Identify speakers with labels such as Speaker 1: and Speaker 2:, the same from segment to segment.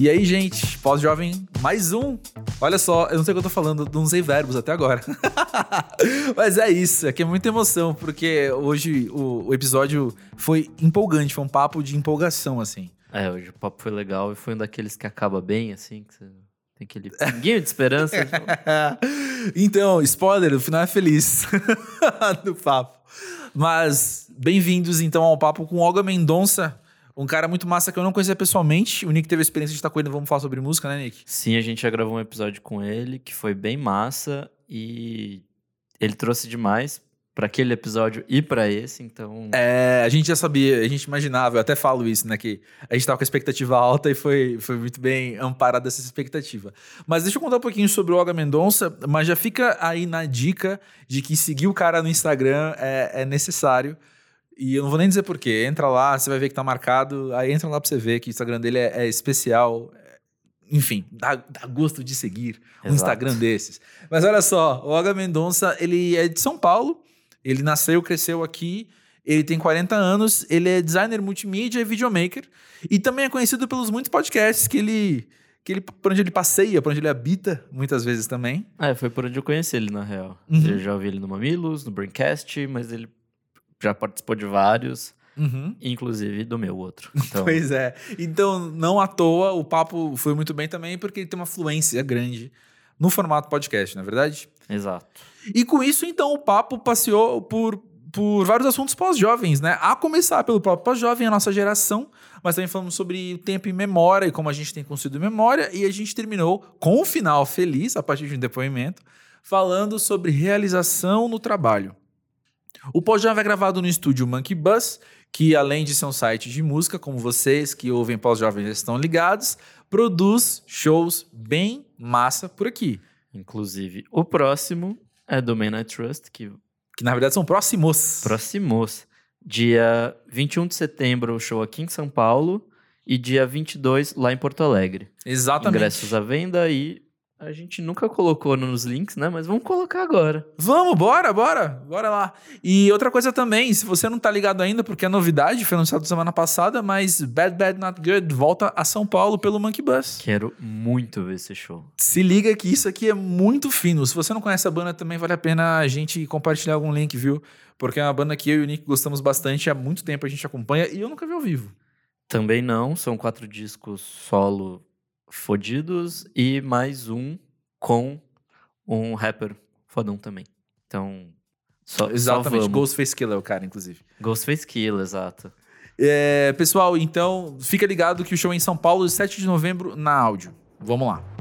Speaker 1: E aí, gente, pós-jovem, mais um. Olha só, eu não sei o que eu tô falando, não usei verbos até agora. Mas é isso, aqui é muita emoção, porque hoje o, o, episódio foi empolgante, foi um papo de empolgação, assim.
Speaker 2: É, hoje o papo foi legal e foi um daqueles que acaba bem, assim, que você tem aquele pinguinho de esperança.
Speaker 1: então, spoiler, o final é feliz do papo. Mas bem-vindos então ao papo com Olga Mendonça, um cara muito massa que eu não conhecia pessoalmente. O Nick teve a experiência de estar com ele, vamos falar sobre música, né, Nick?
Speaker 2: Sim, a gente já gravou um episódio com ele que foi bem massa e ele trouxe demais para aquele episódio e para esse, então.
Speaker 1: É, a gente já sabia, a gente imaginava, eu até falo isso, né? Que a gente tava com a expectativa alta e foi, foi muito bem amparada essa expectativa. Mas deixa eu contar um pouquinho sobre o Olga Mendonça, mas já fica aí na dica de que seguir o cara no Instagram é, é necessário. E eu não vou nem dizer porquê. Entra lá, você vai ver que tá marcado. Aí entra lá pra você ver que o Instagram dele é, é especial. Enfim, dá, dá, gosto de seguir Exato. um Instagram desses. Mas olha só, o Olga Mendonça, ele é de São Paulo. Ele nasceu, cresceu aqui. Ele tem 40 anos. Ele é designer multimídia e videomaker. E também é conhecido pelos muitos podcasts que ele que ele, por onde ele passeia, por onde ele habita, muitas vezes também.
Speaker 2: É, foi por onde eu conheci ele, na real. Uhum. Eu já ouvi ele no Mamilos, no Braincast, mas ele já participou de vários. Uhum. Inclusive do meu outro.
Speaker 1: Então... pois é. Então, não à toa, o papo foi muito bem também, porque ele tem uma fluência grande no formato podcast, não é verdade?
Speaker 2: Exato.
Speaker 1: E com isso, então, o papo passeou por, por vários assuntos pós-jovens, né? A começar pelo próprio pós-jovem, a nossa geração, mas também falamos sobre o tempo em memória e como a gente tem construído memória, e a gente terminou com um final feliz, a partir de um depoimento, falando sobre realização no trabalho. O pós-jovem é gravado no estúdio Monkey Bus, que além de ser um site de música, como vocês que ouvem pós-jovem já estão ligados, produz shows bem massa por aqui.
Speaker 2: Inclusive, o próximo é do Man I Trust, que...
Speaker 1: Que na verdade são próximos.
Speaker 2: Próximos. Dia 21 de setembro, o show aqui em São Paulo. E dia 22 lá em Porto Alegre.
Speaker 1: Exatamente.
Speaker 2: Ingressos à venda e a gente nunca colocou nos links, né? Mas vamos colocar agora.
Speaker 1: Vamos, bora, bora. Bora lá. E outra coisa também, se você não tá ligado ainda, porque é novidade, foi anunciado semana passada, mas Bad Bad Not Good volta a São Paulo pelo Monkey Bus.
Speaker 2: Quero muito ver esse show.
Speaker 1: Se liga que isso aqui é muito fino. Se você não conhece a banda, também vale a pena a gente compartilhar algum link, viu? Porque é uma banda que eu e o Nick gostamos bastante, há muito tempo a gente acompanha e eu nunca vi ao vivo.
Speaker 2: Também não, são quatro discos solo fodidos e mais um com um rapper fodão também. Então,
Speaker 1: só, Exatamente, só Ghostface Killer é o cara, inclusive.
Speaker 2: Ghostface Killer, exato.
Speaker 1: É, pessoal, então, fica ligado que o show é em São Paulo, 7 de novembro, na áudio. Vamos lá.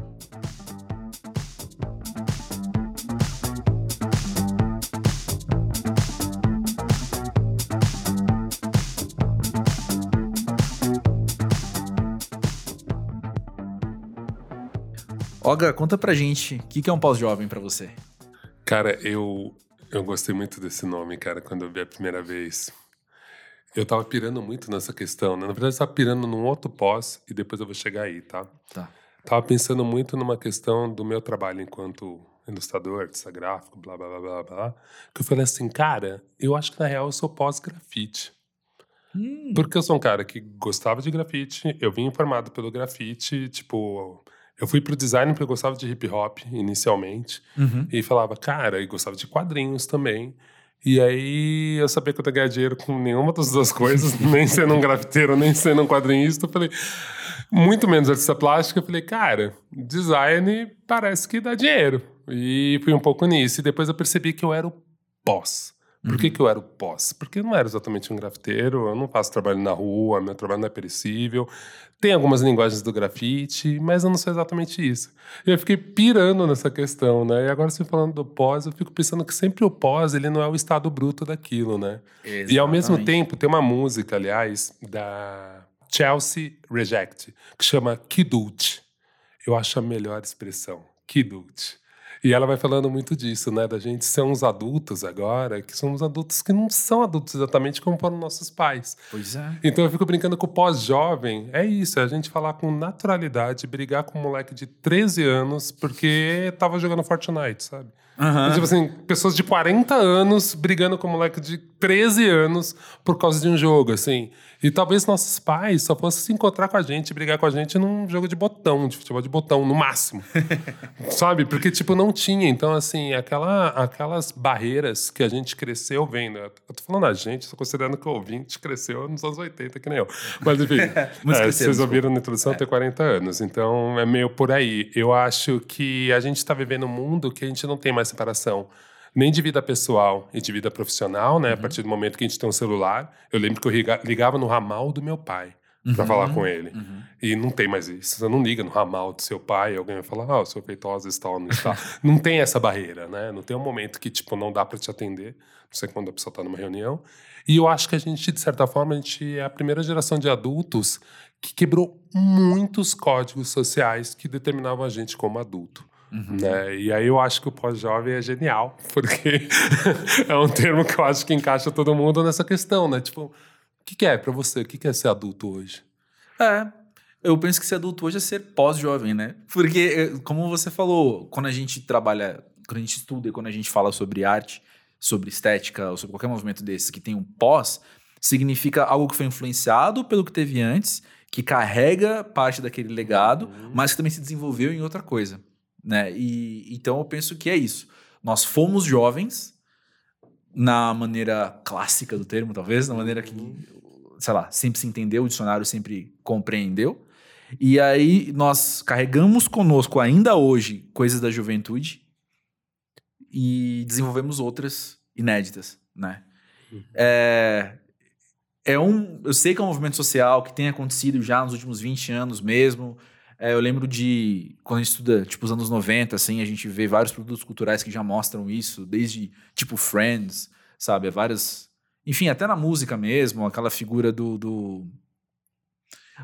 Speaker 1: Olga, conta pra gente, o que, que é um pós-jovem para você?
Speaker 3: Cara, eu, eu gostei muito desse nome, cara, quando eu vi a primeira vez. Eu tava pirando muito nessa questão, né? Na verdade, eu tava pirando num outro pós e depois eu vou chegar aí, tá?
Speaker 1: Tá.
Speaker 3: Tava pensando muito numa questão do meu trabalho enquanto ilustrador, artista gráfico, blá, blá, blá, blá, blá. Que eu falei assim, cara, eu acho que na real eu sou pós-grafite. Hum. Porque eu sou um cara que gostava de grafite, eu vim informado pelo grafite, tipo, eu fui pro design porque eu gostava de hip hop inicialmente. Uhum. E falava, cara, e gostava de quadrinhos também. E aí eu sabia que eu ia ganhar dinheiro com nenhuma das duas coisas, nem sendo um grafiteiro, nem sendo um quadrinista. Eu falei, muito menos artista plástica. Eu falei, cara, design parece que dá dinheiro. E fui um pouco nisso. E depois eu percebi que eu era o boss. Por que, uhum. que eu era o pós? Porque eu não era exatamente um grafiteiro, eu não faço trabalho na rua, meu trabalho não é perecível. Tem algumas linguagens do grafite, mas eu não sou exatamente isso. Eu fiquei pirando nessa questão, né? E agora você falando do pós, eu fico pensando que sempre o pós, ele não é o estado bruto daquilo, né? Exatamente. E ao mesmo tempo, tem uma música, aliás, da Chelsea Reject, que chama Kidult. Eu acho a melhor expressão, Kidult. E ela vai falando muito disso, né? Da gente ser uns adultos agora, que somos adultos que não são adultos exatamente como foram nossos pais.
Speaker 1: Pois é.
Speaker 3: Então eu fico brincando com o pós-jovem. É isso, é a gente falar com naturalidade, brigar com um moleque de 13 anos porque tava jogando Fortnite, sabe?
Speaker 1: Aham.
Speaker 3: Tipo assim, pessoas de 40 anos brigando com um moleque de 13 anos por causa de um jogo, assim. E talvez nossos pais só fossem se encontrar com a gente, brigar com a gente num jogo de botão, de futebol de botão, no máximo. Sabe? Porque, tipo, não tinha. Então, assim, aquela, aquelas barreiras que a gente cresceu vendo. Eu tô falando a gente, tô considerando que o ouvinte cresceu nos anos 80, que nem eu. Mas, enfim, é, vocês ouviram na introdução, tem 40 anos. Então, é meio por aí. Eu acho que a gente tá vivendo um mundo que a gente não tem mais separação nem de vida pessoal e de vida profissional, né? A partir do momento que a gente tem um celular. Eu lembro que eu liga- ligava no ramal do meu pai para falar com ele. E não tem mais isso. Você não liga no ramal do seu pai, alguém vai falar, ah, o seu Feitosa está ou não está. não tem essa barreira, né? Não tem um momento que, tipo, não dá para te atender. Não sei quando a pessoa está numa reunião. E eu acho que a gente, de certa forma, a gente é a primeira geração de adultos que quebrou muitos códigos sociais que determinavam a gente como adulto. Né? E aí eu acho que o pós-jovem é genial, porque é um termo que eu acho que encaixa todo mundo nessa questão, né? Tipo, o que, que é pra você? O que, que é ser adulto hoje?
Speaker 1: É. Eu penso que ser adulto hoje é ser pós-jovem, né? Porque, eh, como você falou, quando a gente trabalha, quando a gente estuda e quando a gente fala sobre arte, sobre estética ou sobre qualquer movimento desses que tem um pós, significa algo que foi influenciado pelo que teve antes, que carrega parte daquele legado, mas que também se desenvolveu em outra coisa, né? E então eu penso que é isso. Nós fomos jovens na maneira clássica do termo, talvez, na maneira que, sei lá, sempre se entendeu, o dicionário sempre compreendeu. E aí nós carregamos conosco ainda hoje coisas da juventude e desenvolvemos outras inéditas, né? É, é um, eu sei que é um movimento social que tem acontecido já nos últimos 20 anos mesmo. É, eu lembro de quando a gente estuda, tipo, os anos 90, assim, a gente vê vários produtos culturais que já mostram isso, desde, tipo, Friends, sabe? Várias. Enfim, até na música mesmo, aquela figura do. do...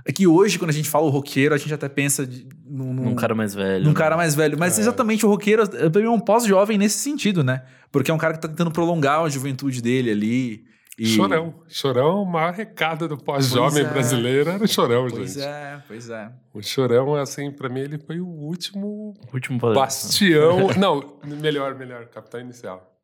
Speaker 1: É que hoje, quando a gente fala o roqueiro, a gente até pensa de, num, num-
Speaker 2: Num cara mais velho.
Speaker 1: num
Speaker 2: né?
Speaker 1: cara mais velho. Mas
Speaker 3: É.
Speaker 1: exatamente o roqueiro é um pós-jovem nesse sentido, né? Porque é um cara que tá tentando prolongar a juventude dele ali. E...
Speaker 3: Chorão. Chorão, o maior recado do pós-jovem
Speaker 1: Pois é.
Speaker 3: brasileiro era o chorão,
Speaker 1: Pois
Speaker 3: gente.
Speaker 1: é, pois é.
Speaker 3: O chorão, assim, pra mim, ele foi o último
Speaker 2: Último poder.
Speaker 3: bastião. Não, melhor, melhor, capitão inicial.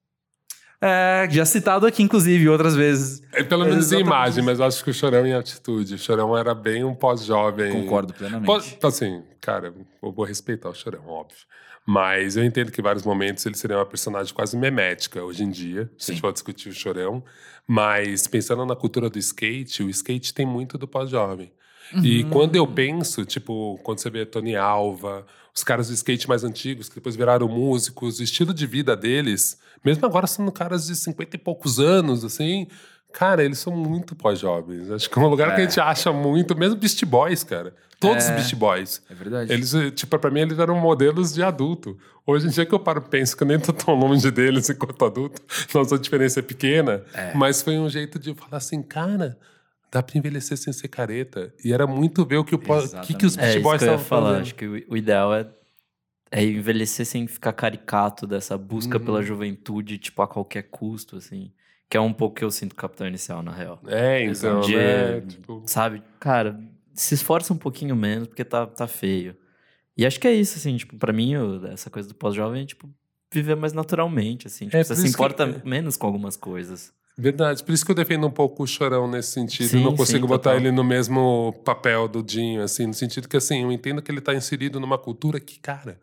Speaker 1: É, já citado aqui, inclusive, outras vezes.
Speaker 3: É, pelo menos em
Speaker 1: Exatamente
Speaker 3: imagem, mas eu acho que o chorão em atitude. O chorão era bem um pós-jovem.
Speaker 1: Concordo plenamente.
Speaker 3: Pode- assim, cara, eu vou respeitar o Chorão, óbvio. Mas eu entendo que em vários momentos ele seria uma personagem quase memética hoje em dia. Se a
Speaker 1: Sim.
Speaker 3: gente for discutir o Chorão. Mas pensando na cultura do skate, o skate tem muito do pós-jovem. E quando eu penso, tipo, quando você vê Tony Alva, os caras do skate mais antigos, que depois viraram músicos, o estilo de vida deles, mesmo agora sendo caras de 50 e poucos anos, assim, cara, eles são muito pós-jovens. Acho que é um lugar que a
Speaker 1: É.
Speaker 3: gente acha muito, mesmo Beast Boys, cara. Todos os
Speaker 1: É.
Speaker 3: Beast Boys.
Speaker 1: É verdade.
Speaker 3: Eles, eh, tipo, pra mim, eles eram modelos de adulto. Hoje em dia que eu paro e penso que eu nem tô tão longe deles enquanto adulto, nossa diferença é pequena,
Speaker 1: É.
Speaker 3: mas foi um jeito de falar assim, cara, dá pra envelhecer sem ser careta. E era muito ver o que, o, po- o que, que os
Speaker 2: É
Speaker 3: Beast
Speaker 2: isso
Speaker 3: Boys estavam
Speaker 2: falar.
Speaker 3: fazendo.
Speaker 2: Acho que o, o ideal é, é envelhecer sem ficar caricato dessa busca
Speaker 3: Uhum.
Speaker 2: pela juventude, tipo, a qualquer custo, assim. Que é um pouco que eu sinto Capitão Inicial, na real.
Speaker 3: É, então,
Speaker 2: De-
Speaker 3: né? Tipo,
Speaker 2: Sabe? Cara, se esforça um pouquinho menos, porque tá, tá feio. E acho que é isso, assim, tipo, pra mim, essa coisa do pós-jovem é, tipo, viver mais naturalmente, assim. Tipo,
Speaker 3: É,
Speaker 2: você se
Speaker 3: isso que-
Speaker 2: importa menos com algumas coisas.
Speaker 3: Verdade. Por isso que eu defendo um pouco o Chorão nesse sentido.
Speaker 2: Sim,
Speaker 3: não consigo
Speaker 2: sim,
Speaker 3: botar
Speaker 2: total.
Speaker 3: ele no mesmo papel do Dinho, assim, no sentido que, assim, eu entendo que ele tá inserido numa cultura que, cara,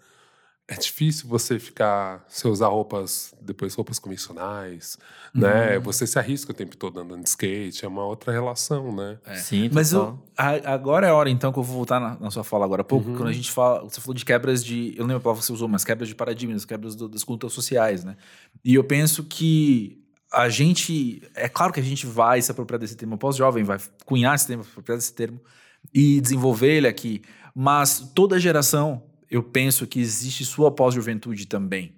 Speaker 3: é difícil você ficar, você usar roupas, depois roupas convencionais, né? Você se arrisca o tempo todo andando de skate, é uma outra relação, né?
Speaker 1: É.
Speaker 2: Sim,
Speaker 1: Mas eu, a- agora é a hora, então, que eu vou voltar na, na sua fala agora há pouco,
Speaker 3: Uhum.
Speaker 1: quando a gente fala. Você falou de quebras de. Eu não lembro a palavra que você usou, mas quebras de paradigmas, quebras do- das culturas sociais, né? E eu penso que a gente. É claro que a gente vai se apropriar desse termo pós-jovem, vai cunhar esse termo, se apropriar desse termo e desenvolver ele aqui. Mas toda geração, eu penso que existe sua pós-juventude também.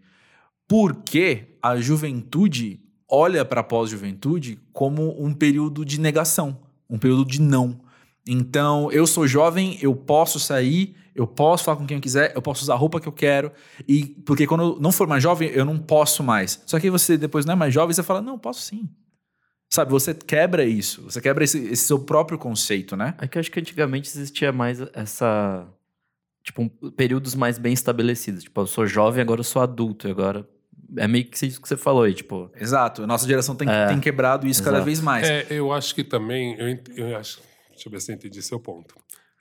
Speaker 1: Porque a juventude olha para a pós-juventude como um período de negação, um período de não. Então, eu sou jovem, eu posso sair, eu posso falar com quem eu quiser, eu posso usar a roupa que eu quero, e porque quando eu não for mais jovem, eu não posso mais. Só que você depois não é mais jovem, você fala, não, posso sim. Sabe, você quebra isso, você quebra esse, esse seu próprio conceito, né?
Speaker 2: É que eu acho que antigamente existia mais essa. Tipo, um- períodos mais bem estabelecidos. Tipo, eu sou jovem, agora eu sou adulto, e agora é meio que isso que você falou aí, tipo.
Speaker 1: Exato. A nossa geração tem, é, tem quebrado isso exato. cada vez mais.
Speaker 3: É, eu acho que também. Eu, eu acho. Deixa eu ver se eu entendi seu ponto.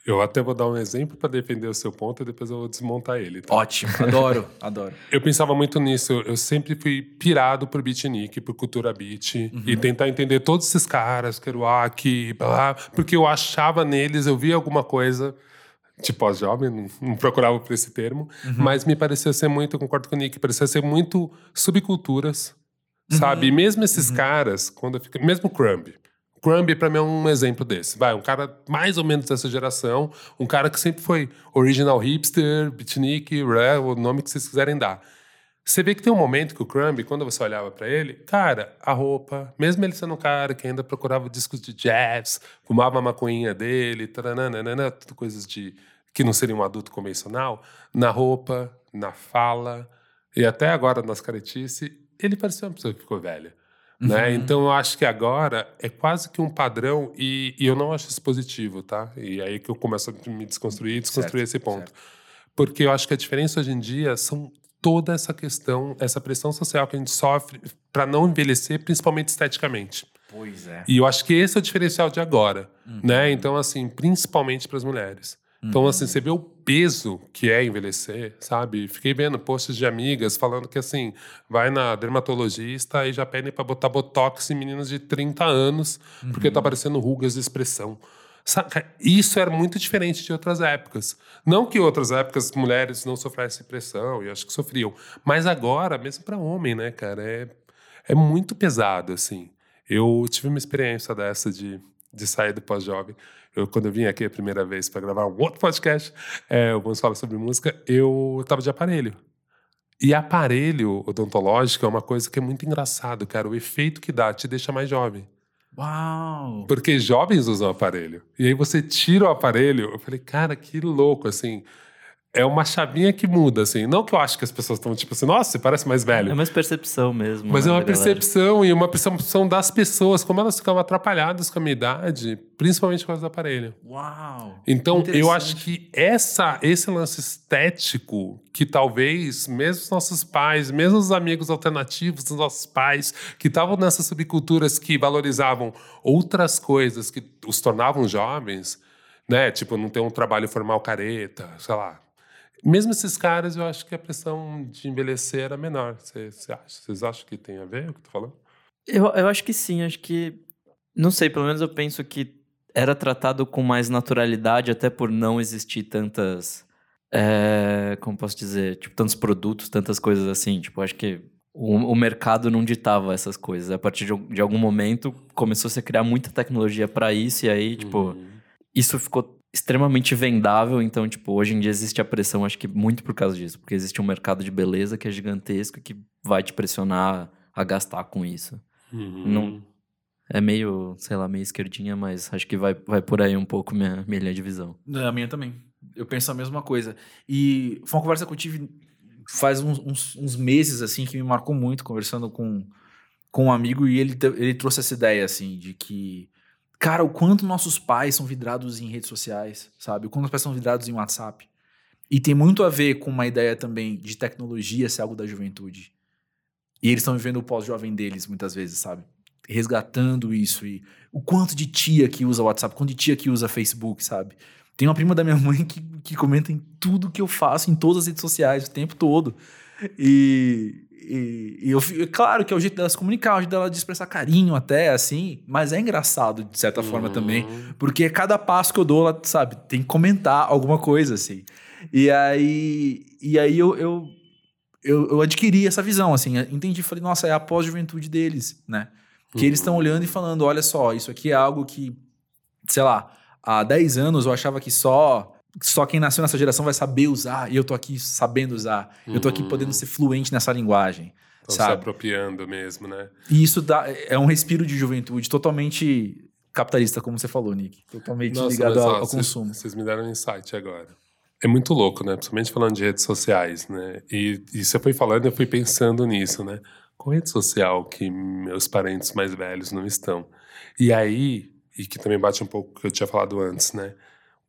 Speaker 3: Eu até vou dar um exemplo para defender o seu ponto e depois eu vou desmontar ele.
Speaker 1: Tá? Ótimo, adoro, adoro.
Speaker 3: Eu pensava muito nisso. Eu sempre fui pirado por beatnik, por cultura beat uhum. e tentar entender todos esses caras, Kerouac, blá, porque eu achava neles, eu via alguma coisa de pós-jovem, não, não, procurava por esse termo, uhum. mas me parecia ser muito, eu concordo com o Nick, parecia ser muito subculturas, uhum. sabe? E mesmo esses uhum. caras, quando eu fico, mesmo Crumb, Crumb para mim é um exemplo desse. Vai, um cara mais ou menos dessa geração, um cara que sempre foi original hipster, beatnik, o nome que vocês quiserem dar. Você vê que tem um momento que o Crumb, quando você olhava para ele, cara, a roupa, mesmo ele sendo um cara que ainda procurava discos de jazz, fumava a maconhinha dele, taranana, tudo coisas de que não seria um adulto convencional, na roupa, na fala e até agora nas caretice, ele parecia uma pessoa que ficou velha. Né? Uhum. Então eu acho que agora é quase que um padrão e, e, eu não acho isso positivo, tá? E aí que eu começo a me desconstruir e desconstruir certo, esse ponto. Certo. Porque eu acho que a diferença hoje em dia são toda essa questão, essa pressão social que a gente sofre para não envelhecer, principalmente esteticamente.
Speaker 1: Pois é.
Speaker 3: E eu acho que esse é o diferencial de agora, uhum. né? Então assim, principalmente para as mulheres. Então, assim, uhum. você vê o peso que é envelhecer, sabe? Fiquei vendo posts de amigas falando que, assim, vai na dermatologista e já pedem para botar botox em meninas de 30 anos, uhum. porque tá aparecendo rugas de expressão. Saca? Isso era muito diferente de outras épocas. Não que outras épocas mulheres não sofressem pressão, e acho que sofriam. Mas agora, mesmo para homem, né, cara, é, é muito pesado, assim. Eu tive uma experiência dessa de, de sair do pós-jovem. Eu, quando eu vim aqui a primeira vez para gravar um outro podcast, é, o Vamos Falar sobre Música, eu estava de aparelho. E aparelho odontológico é uma coisa que é muito engraçado, cara. O efeito que dá te deixa mais jovem.
Speaker 1: Uau!
Speaker 3: Porque jovens usam aparelho. E aí você tira o aparelho, eu falei, cara, que louco, assim é uma chavinha que muda, assim. Não que eu acho que as pessoas estão tipo assim, nossa, você parece mais velho.
Speaker 2: É uma percepção mesmo.
Speaker 3: Mas né, é uma percepção galera. e uma percepção das pessoas, como elas ficam atrapalhadas com a minha idade, principalmente por causa do aparelho.
Speaker 1: Uau!
Speaker 3: Então, eu acho que essa, esse lance estético, que talvez, mesmo os nossos pais, mesmo os amigos alternativos dos nossos pais, que estavam nessas subculturas que valorizavam outras coisas que os tornavam jovens, né? Tipo, não ter um trabalho formal careta, sei lá, mesmo esses caras, eu acho que a pressão de envelhecer era menor. Você, acha? Vocês acham que tem a ver com o que eu tô falando?
Speaker 2: Eu, eu acho que sim, acho que. Não sei, pelo menos eu penso que era tratado com mais naturalidade, até por não existir tantas. É, como posso dizer? Tipo, tantos produtos, tantas coisas assim. Tipo, acho que o, o mercado não ditava essas coisas. A partir de, de algum momento começou -se a criar muita tecnologia para isso, e aí, tipo, uhum. isso ficou extremamente vendável, então, tipo, hoje em dia existe a pressão, acho que muito por causa disso, porque existe um mercado de beleza que é gigantesco que vai te pressionar a gastar com isso. Uhum. Não, é meio, sei lá, meio esquerdinha, mas acho que vai, vai por aí um pouco minha, minha linha de visão.
Speaker 1: É, a minha também. Eu penso a mesma coisa. E foi uma conversa que eu tive faz uns, uns, uns meses, assim, que me marcou muito, conversando com, com um amigo, e ele, ele trouxe essa ideia, assim, de que Cara, o quanto nossos pais são vidrados em redes sociais, sabe? O quanto os pais são vidrados em WhatsApp. E tem muito a ver com uma ideia também de tecnologia ser algo da juventude. E eles estão vivendo o pós-jovem deles, muitas vezes, sabe? Resgatando isso. E o quanto de tia que usa WhatsApp, quanto de tia que usa Facebook, sabe? Tem uma prima da minha mãe que, que comenta em tudo que eu faço, em todas as redes sociais, o tempo todo. E, e, e eu, claro que é o jeito dela se comunicar, é o jeito dela de expressar carinho até, assim, mas é engraçado de certa uhum. forma também, porque cada passo que eu dou, ela, sabe, tem que comentar alguma coisa, assim. E aí, e aí eu, eu, eu, eu adquiri essa visão, assim, entendi, falei, nossa, é a pós-juventude deles, né? Que uhum. eles estão olhando e falando, olha só, isso aqui é algo que, sei lá, há 10 anos eu achava que só só quem nasceu nessa geração vai saber usar, e eu tô aqui sabendo usar. Uhum. Eu tô aqui podendo ser fluente nessa linguagem. Estão sabe?
Speaker 3: se apropriando mesmo, né?
Speaker 1: E isso dá, é um respiro de juventude totalmente capitalista, como você falou, Nick. Totalmente Nossa, ligado ao, ao consumo.
Speaker 3: Vocês me deram um insight agora. É muito louco, né? Principalmente falando de redes sociais, né? E, e você foi falando, eu fui pensando nisso, né? Qual rede social que meus parentes mais velhos não estão? E aí, e que também bate um pouco o que eu tinha falado antes, né?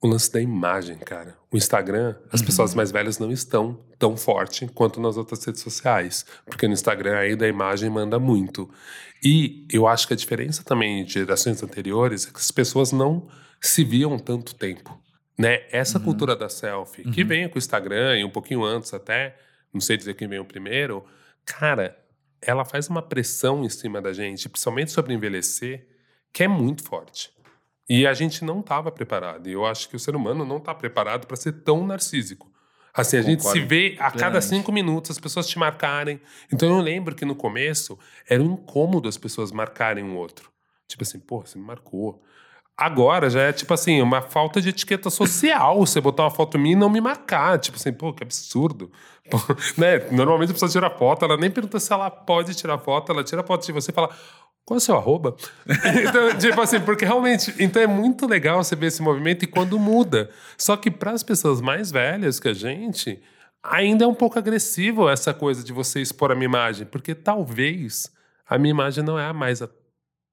Speaker 3: O lance da imagem, cara. O Instagram, as
Speaker 1: Uhum.
Speaker 3: pessoas mais velhas não estão tão forte quanto nas outras redes sociais. Porque no Instagram ainda a imagem manda muito. E eu acho que a diferença também de gerações anteriores é que as pessoas não se viam tanto tempo. Né? Essa
Speaker 1: Uhum.
Speaker 3: cultura da selfie, que vem com o Instagram e um pouquinho antes até, não sei dizer quem veio primeiro, cara, ela faz uma pressão em cima da gente, principalmente sobre envelhecer, que é muito forte. E a gente não estava preparado. E eu acho que o ser humano não está preparado para ser tão narcísico. Assim, a gente se vê a cada cinco minutos as pessoas te marcarem. Então eu lembro que no começo era um incômodo as pessoas marcarem um outro. Tipo assim, pô, você me marcou. Agora já é tipo assim, uma falta de etiqueta social você botar uma foto minha e não me marcar. Tipo assim, pô, que absurdo. Pô, né? Normalmente a pessoa tira foto, ela nem pergunta se ela pode tirar foto, ela tira foto de você e fala. Qual é o seu arroba? então, tipo assim, porque realmente. Então é muito legal você ver esse movimento e quando muda. Só que para as pessoas mais velhas que a gente, ainda é um pouco agressivo essa coisa de você expor a minha imagem. Porque talvez a minha imagem não é a mais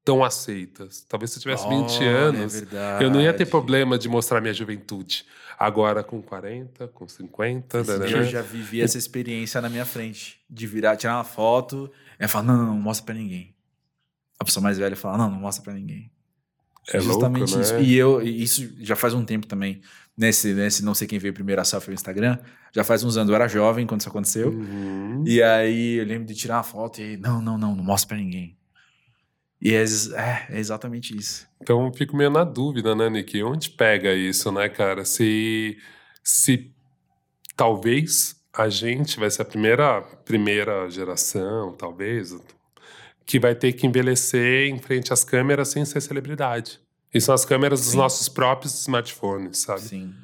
Speaker 3: tão aceita. Talvez se eu tivesse 20
Speaker 1: Olha,
Speaker 3: anos,
Speaker 1: é
Speaker 3: eu não ia ter problema de mostrar minha juventude. Agora, com 40, com 50, né, né,
Speaker 1: Eu
Speaker 3: né?
Speaker 1: já vivi essa experiência na minha frente. De virar, tirar uma foto e falar, não, não, não mostra pra ninguém. A pessoa mais velha fala, não, não mostra pra ninguém.
Speaker 3: é
Speaker 1: Justamente
Speaker 3: louco,
Speaker 1: isso.
Speaker 3: né?
Speaker 1: E eu, e isso já faz um tempo também. Nesse, nesse não sei quem veio primeiro a selfie no Instagram. Já faz uns anos. Eu era jovem quando isso aconteceu.
Speaker 3: Uhum.
Speaker 1: E aí eu lembro de tirar uma foto e não, não, não, não mostra pra ninguém. E é, é, é exatamente isso.
Speaker 3: Então eu fico meio na dúvida, né, Nick? Onde pega isso, né, cara? Se, se talvez a gente vai ser a primeira, primeira geração, talvez, que vai ter que envelhecer em frente às câmeras sem ser celebridade. E são as câmeras dos
Speaker 1: Sim.
Speaker 3: nossos próprios smartphones, sabe?
Speaker 1: Sim.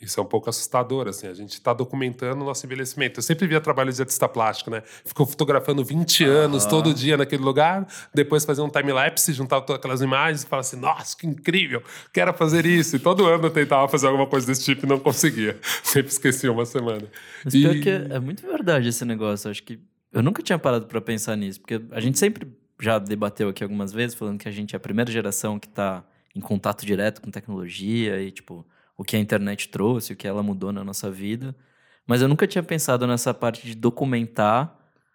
Speaker 3: Isso é um pouco assustador, assim. A gente está documentando o nosso envelhecimento. Eu sempre via trabalho de artista plástico, né? Ficou fotografando 20 anos, todo dia naquele lugar, depois fazer um time-lapse, juntar todas aquelas imagens e falar assim, nossa, que incrível, quero fazer isso. E todo ano eu tentava fazer alguma coisa desse tipo e não conseguia. Sempre esquecia uma semana.
Speaker 2: Mas
Speaker 3: E-
Speaker 2: pior que é, é muito verdade esse negócio. Acho que eu nunca tinha parado pra pensar nisso, porque a gente sempre já debateu aqui algumas vezes, falando que a gente é a primeira geração que tá em contato direto com tecnologia e, tipo, o que a internet trouxe, o que ela mudou na nossa vida. Mas eu nunca tinha pensado nessa parte de documentar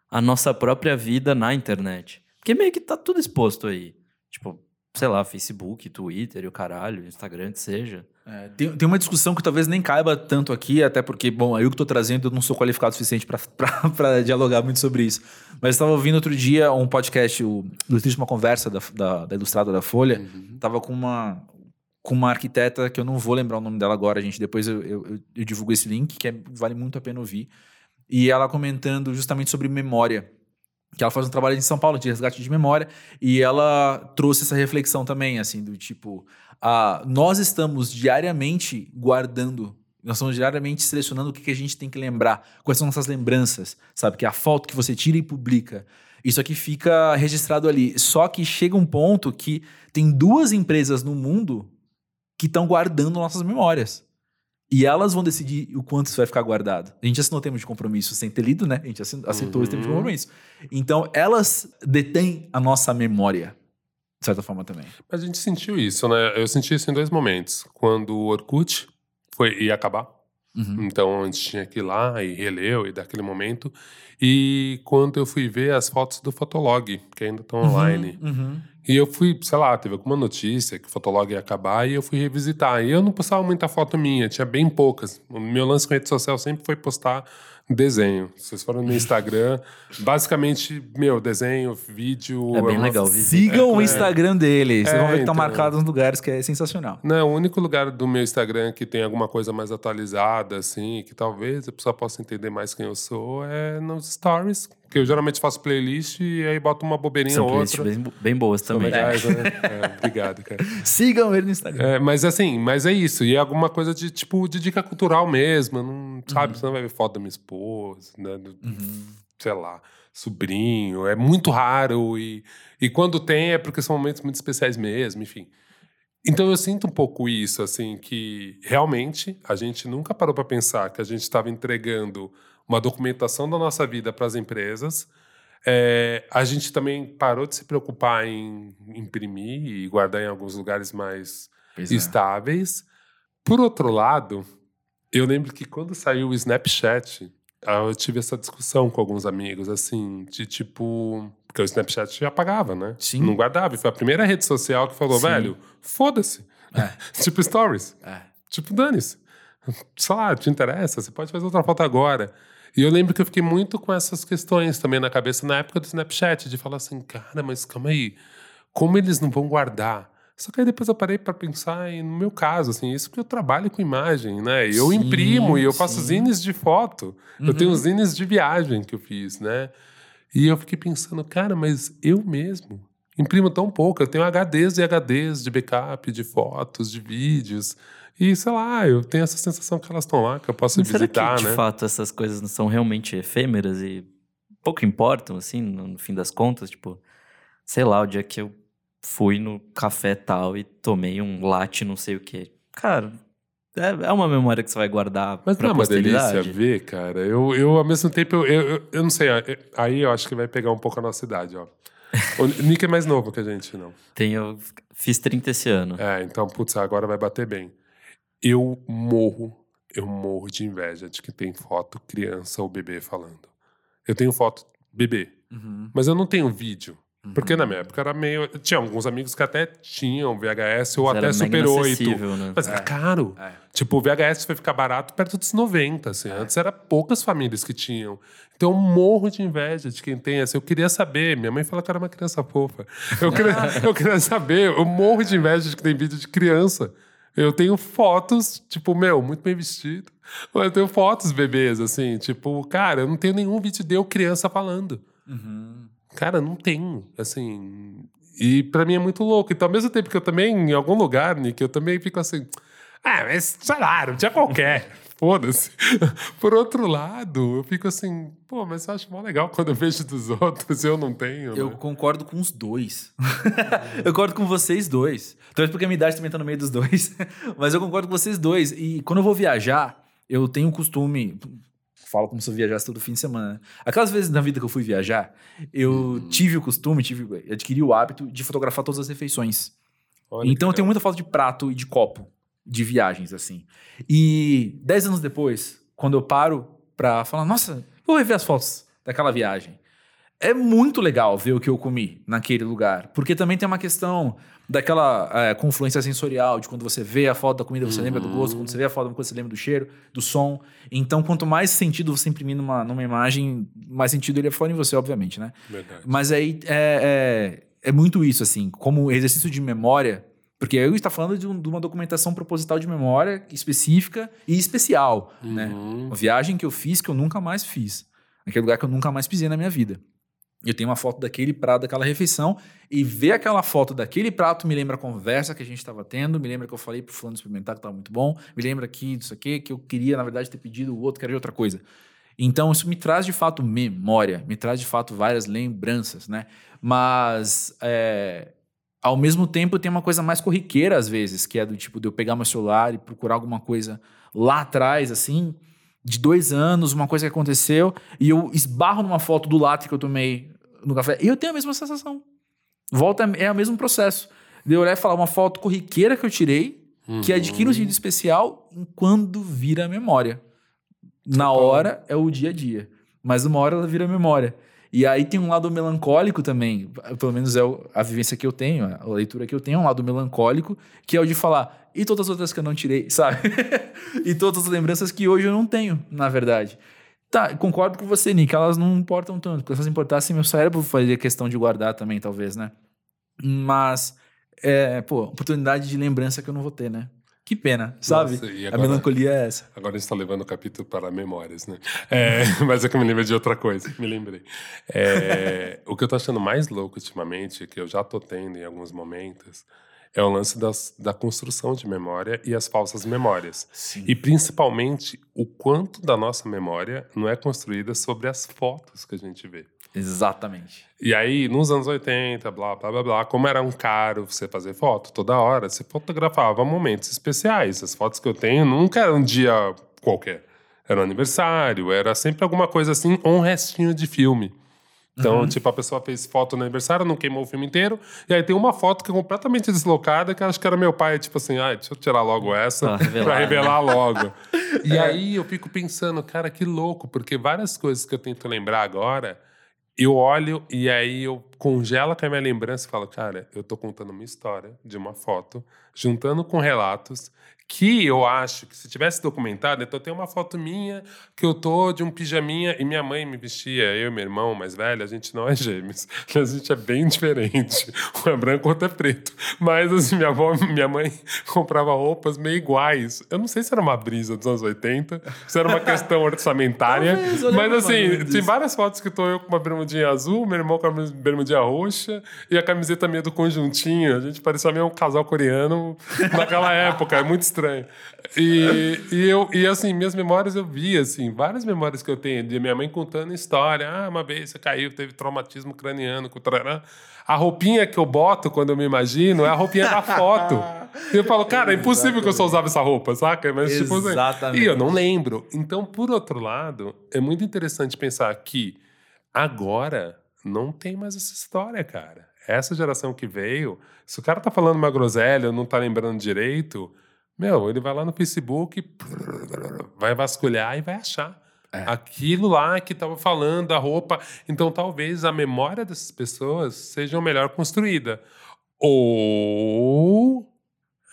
Speaker 2: a nossa própria vida na internet. Porque meio que tá tudo exposto aí. Tipo, sei lá, Facebook, Twitter e o caralho, Instagram, que seja.
Speaker 1: É, tem, tem uma discussão que talvez nem caiba tanto aqui, até porque, bom, eu que estou trazendo, eu não sou qualificado o suficiente para dialogar muito sobre isso. Mas eu estava ouvindo outro dia um podcast, o Ilustríssima Conversa, da, da, da Ilustrada da Folha.
Speaker 3: Uhum.
Speaker 1: Tava com uma, com uma arquiteta que eu não vou lembrar o nome dela agora, gente. Depois eu, eu, eu- eu divulgo esse link, que é- vale muito a pena ouvir. E ela comentando justamente sobre memória. Que ela faz um trabalho em São Paulo de resgate de memória. E ela trouxe essa reflexão também, assim, do tipo... ah, nós estamos diariamente guardando... Nós estamos diariamente selecionando o que, que a gente tem que lembrar. Quais são nossas lembranças, sabe? Que é a foto que você tira e publica. Isso aqui fica registrado ali. Só que chega um ponto que tem duas empresas no mundo que estão guardando nossas memórias. E elas vão decidir o quanto isso vai ficar guardado. A gente assinou o termo de compromisso sem ter lido, né? A gente aceitou esse termo de
Speaker 3: Uhum.
Speaker 1: compromisso. Então, elas detêm a nossa memória, de certa forma também.
Speaker 3: A gente sentiu isso, né? Eu senti isso em dois momentos. Quando o Orkut foi, ia acabar.
Speaker 1: Uhum.
Speaker 3: Então a gente tinha que ir lá e releu e daquele momento. E quando eu fui ver as fotos do Fotolog, que ainda estão online.
Speaker 1: Uhum.
Speaker 3: E eu fui, sei lá, teve alguma notícia que o Fotolog ia acabar e eu fui revisitar. E eu não postava muita foto minha, tinha bem poucas. O meu lance com rede social sempre foi postar desenho. Se vocês forem no Instagram, basicamente, meu, desenho, vídeo.
Speaker 2: É bem
Speaker 3: uma-
Speaker 2: legal. visita.
Speaker 1: Sigam o
Speaker 3: É.
Speaker 1: Instagram deles. Vocês
Speaker 3: É,
Speaker 1: vão ver que estão
Speaker 3: então.
Speaker 1: marcados nos lugares que é sensacional.
Speaker 3: Não, é o único lugar do meu Instagram que tem alguma coisa mais atualizada, assim, que talvez a pessoa possa entender mais quem eu sou, é nos stories. Que eu geralmente faço playlist e aí boto uma bobeirinha
Speaker 2: São
Speaker 3: ou outra.
Speaker 2: bem, bem boas também.
Speaker 3: legais, né? É, obrigado, cara.
Speaker 1: Sigam ele no Instagram.
Speaker 3: É, mas assim, mas é isso. E é alguma coisa de tipo de dica cultural mesmo. Não, sabe? Você não vai ver foto da minha esposa, né? do- sei lá, sobrinho. É muito raro. E, e quando tem é porque são momentos muito especiais mesmo, enfim. Então eu sinto um pouco isso, assim, que realmente a gente nunca parou para pensar que a gente estava entregando uma documentação da nossa vida para as empresas. É, a gente também parou de se preocupar em imprimir e guardar em alguns lugares mais
Speaker 1: Pois é.
Speaker 3: estáveis. Por outro lado, eu lembro que quando saiu o Snapchat, ah, eu tive essa discussão com alguns amigos, assim, de tipo. Porque o Snapchat já apagava, né?
Speaker 1: Sim.
Speaker 3: Não guardava. E foi a primeira rede social que falou,
Speaker 1: Sim.
Speaker 3: velho, foda-se.
Speaker 1: É.
Speaker 3: tipo stories.
Speaker 1: É.
Speaker 3: Tipo, dane-se. Sei lá, te interessa, você pode fazer outra foto agora. E eu lembro que eu fiquei muito com essas questões também na cabeça na época do Snapchat, de falar assim, cara, mas calma aí, como eles não vão guardar? Só que aí depois eu parei para pensar em, no meu caso, assim, isso porque eu trabalho com imagem, né? Eu
Speaker 1: Sim,
Speaker 3: imprimo e eu faço
Speaker 1: sim.
Speaker 3: zines de foto. Eu
Speaker 1: Uhum.
Speaker 3: tenho zines de viagem que eu fiz, né? E eu fiquei pensando, cara, mas eu mesmo imprimo tão pouco. Eu tenho HDs e HDs de backup, de fotos, de vídeos. E sei lá, eu tenho essa sensação que elas estão lá, que eu posso
Speaker 2: Mas será
Speaker 3: visitar,
Speaker 2: que, de
Speaker 3: né?
Speaker 2: fato, essas coisas não são realmente efêmeras e pouco importam, assim, no, fim das contas? Tipo, sei lá, o dia que eu fui no café tal e tomei um latte não sei o quê. Cara, é, é uma memória que você vai guardar
Speaker 3: Mas
Speaker 2: pra
Speaker 3: não é uma delícia ver, cara. Eu, eu ao mesmo tempo, eu, eu, eu- não sei, aí eu acho que vai pegar um pouco a nossa idade, ó. O Nick é mais novo que a gente, não.
Speaker 2: Tenho, fiz 30 esse ano.
Speaker 3: É, então, putz, agora vai bater bem. Eu morro, eu morro de inveja de que tem foto criança ou bebê falando. Eu tenho foto bebê,
Speaker 1: Uhum.
Speaker 3: mas eu não tenho vídeo. Porque na minha época era meio. Tinha alguns amigos que até tinham VHS ou
Speaker 2: Mas
Speaker 3: até Super 8.
Speaker 2: inacessível, né?
Speaker 3: Mas era caro.
Speaker 1: É.
Speaker 3: Tipo, o VHS foi ficar barato perto dos 90, assim.
Speaker 1: É.
Speaker 3: Antes era poucas famílias que tinham. Então eu morro de inveja de quem tem. Assim, eu queria saber. Minha mãe fala que era uma criança fofa. Eu queria, eu queria saber. Eu morro de inveja de que tem vídeo de criança. Eu tenho fotos, tipo, meu, muito bem vestido. Eu tenho fotos bebês, assim. Tipo, cara, eu não tenho nenhum vídeo de eu criança falando.
Speaker 1: Uhum.
Speaker 3: Cara, não tenho, assim. E pra mim é muito louco. Então, ao mesmo tempo que eu também, em algum lugar, Nick, eu também fico assim. Ah, mas sei lá, não tinha qualquer. Foda-se. Por outro lado, eu fico assim, pô, mas eu acho mó legal quando eu vejo dos outros e eu não tenho.
Speaker 1: Eu
Speaker 3: né?
Speaker 1: concordo com os dois. eu concordo com vocês dois. Talvez porque a minha idade também tá no meio dos dois. Mas eu concordo com vocês dois. E quando eu vou viajar, eu tenho o costume. Falo como se eu viajasse todo fim de semana. né? Aquelas vezes na vida que eu fui viajar, eu tive o costume, tive, adquiri o hábito de fotografar todas as refeições.
Speaker 3: Olha
Speaker 1: então eu tenho muita foto de prato e de copo de viagens, assim. E dez anos depois, quando eu paro pra falar, nossa, vou rever as fotos daquela viagem. É muito legal ver o que eu comi naquele lugar. Porque também tem uma questão daquela é, confluência sensorial, de quando você vê a foto da comida, você lembra do gosto, quando você vê a foto da coisa, você lembra do cheiro, do som. Então, quanto mais sentido você imprimir numa, numa imagem, mais sentido ele é fora em você, obviamente, né?
Speaker 3: Verdade.
Speaker 1: Mas aí é, é, é muito isso, assim, como exercício de memória, porque eu está falando de, um- de uma documentação proposital de memória específica e especial, né?
Speaker 3: Uhum.
Speaker 1: Uma viagem que eu fiz que eu nunca mais fiz. Naquele lugar que eu nunca mais pisei na minha vida. Eu tenho uma foto daquele prato, daquela refeição, e ver aquela foto daquele prato me lembra a conversa que a gente estava tendo, me lembra que eu falei pro fulano experimentar que estava muito bom, me lembra aqui disso aqui, que eu queria, na verdade, ter pedido o outro que era de outra coisa. Então, isso me traz de fato memória, me traz de fato várias lembranças, né? Mas, é, ao mesmo tempo, tem uma coisa mais corriqueira às vezes, que é do tipo de eu pegar meu celular e procurar alguma coisa lá atrás, assim, de dois anos, uma coisa que aconteceu, e eu esbarro numa foto do latte que eu tomei no café, e eu tenho a mesma sensação. Volta, é o mesmo processo. De eu olhar e falar uma foto corriqueira que eu tirei, que adquire um sentido especial quando vira memória. Na
Speaker 3: Total.
Speaker 1: hora é o dia a dia, mas uma hora ela vira memória. E aí tem um lado melancólico também, pelo menos é a vivência que eu tenho, a leitura que eu tenho, é um lado melancólico, que é o de falar, e todas as outras que eu não tirei, sabe? e todas as lembranças que hoje eu não tenho, na verdade. Tá, concordo com você, Nick, elas não importam tanto, porque se elas importassem, meu cérebro faria questão de guardar também, talvez, né? Mas, é, pô, oportunidade de lembrança que eu não vou ter, né? Que pena, sabe?
Speaker 3: Nossa, e
Speaker 1: A
Speaker 3: agora-
Speaker 1: melancolia é essa.
Speaker 3: Agora a gente está levando o capítulo para memórias, né? É, mas é que eu me lembro de outra coisa, me lembrei. É, o que eu tô achando mais louco ultimamente, que eu já tô tendo em alguns momentos, é o lance das, da construção de memória e as falsas memórias.
Speaker 1: Sim.
Speaker 3: E principalmente o quanto da nossa memória não é construída sobre as fotos que a gente vê.
Speaker 1: Exatamente.
Speaker 3: E aí, nos anos 80, blá, blá, blá, blá, como era um caro você fazer foto toda hora, você fotografava momentos especiais. As fotos que eu tenho nunca era um dia qualquer. Era um aniversário, era sempre alguma coisa assim, ou um restinho de filme. Então, uhum. tipo, a pessoa fez foto no aniversário, não queimou o filme inteiro. E aí tem uma foto que é completamente deslocada, que acho que era meu pai, tipo assim, ah, deixa eu tirar logo essa, pra revelar, pra revelar né? logo. e aí eu fico pensando, cara, que louco, porque várias coisas que eu tento lembrar agora, eu olho e aí eu congelo com a minha lembrança e falo, cara, eu tô contando uma história de uma foto, juntando com relatos que eu acho que se tivesse documentado, então tem uma foto minha que eu tô de um pijaminha e minha mãe me vestia, eu e meu irmão mais velho, a gente não é gêmeos, a gente é bem diferente. Um é branco, outro é preto. Mas assim, minha avó, minha mãe comprava roupas meio iguais. Eu não sei se era uma brisa dos anos 80, se era uma questão orçamentária, Talvez, mas assim, tem várias fotos que tô eu com uma bermudinha azul, meu irmão com a bermudinha roxa e a camiseta minha do conjuntinho. A gente parecia meio um casal coreano naquela época, é muito estranho estranho. E, e, eu, e assim, minhas memórias eu vi, assim, várias memórias que eu tenho de minha mãe contando história. Ah, uma vez você caiu, teve traumatismo craniano com trará. A roupinha que eu boto quando eu me imagino é a roupinha da foto. E eu falo, cara, é impossível que eu só usava essa roupa, saca? Mas, tipo, assim, e eu não lembro. Então, por outro lado, é muito interessante pensar que agora não tem mais essa história, cara. Essa geração que veio, se o cara tá falando uma groselha, não tá lembrando direito, meu, ele vai lá no Facebook, vai vasculhar e vai achar. É. Aquilo lá que estava falando, a roupa. Então, talvez a memória dessas pessoas seja melhor construída. Ou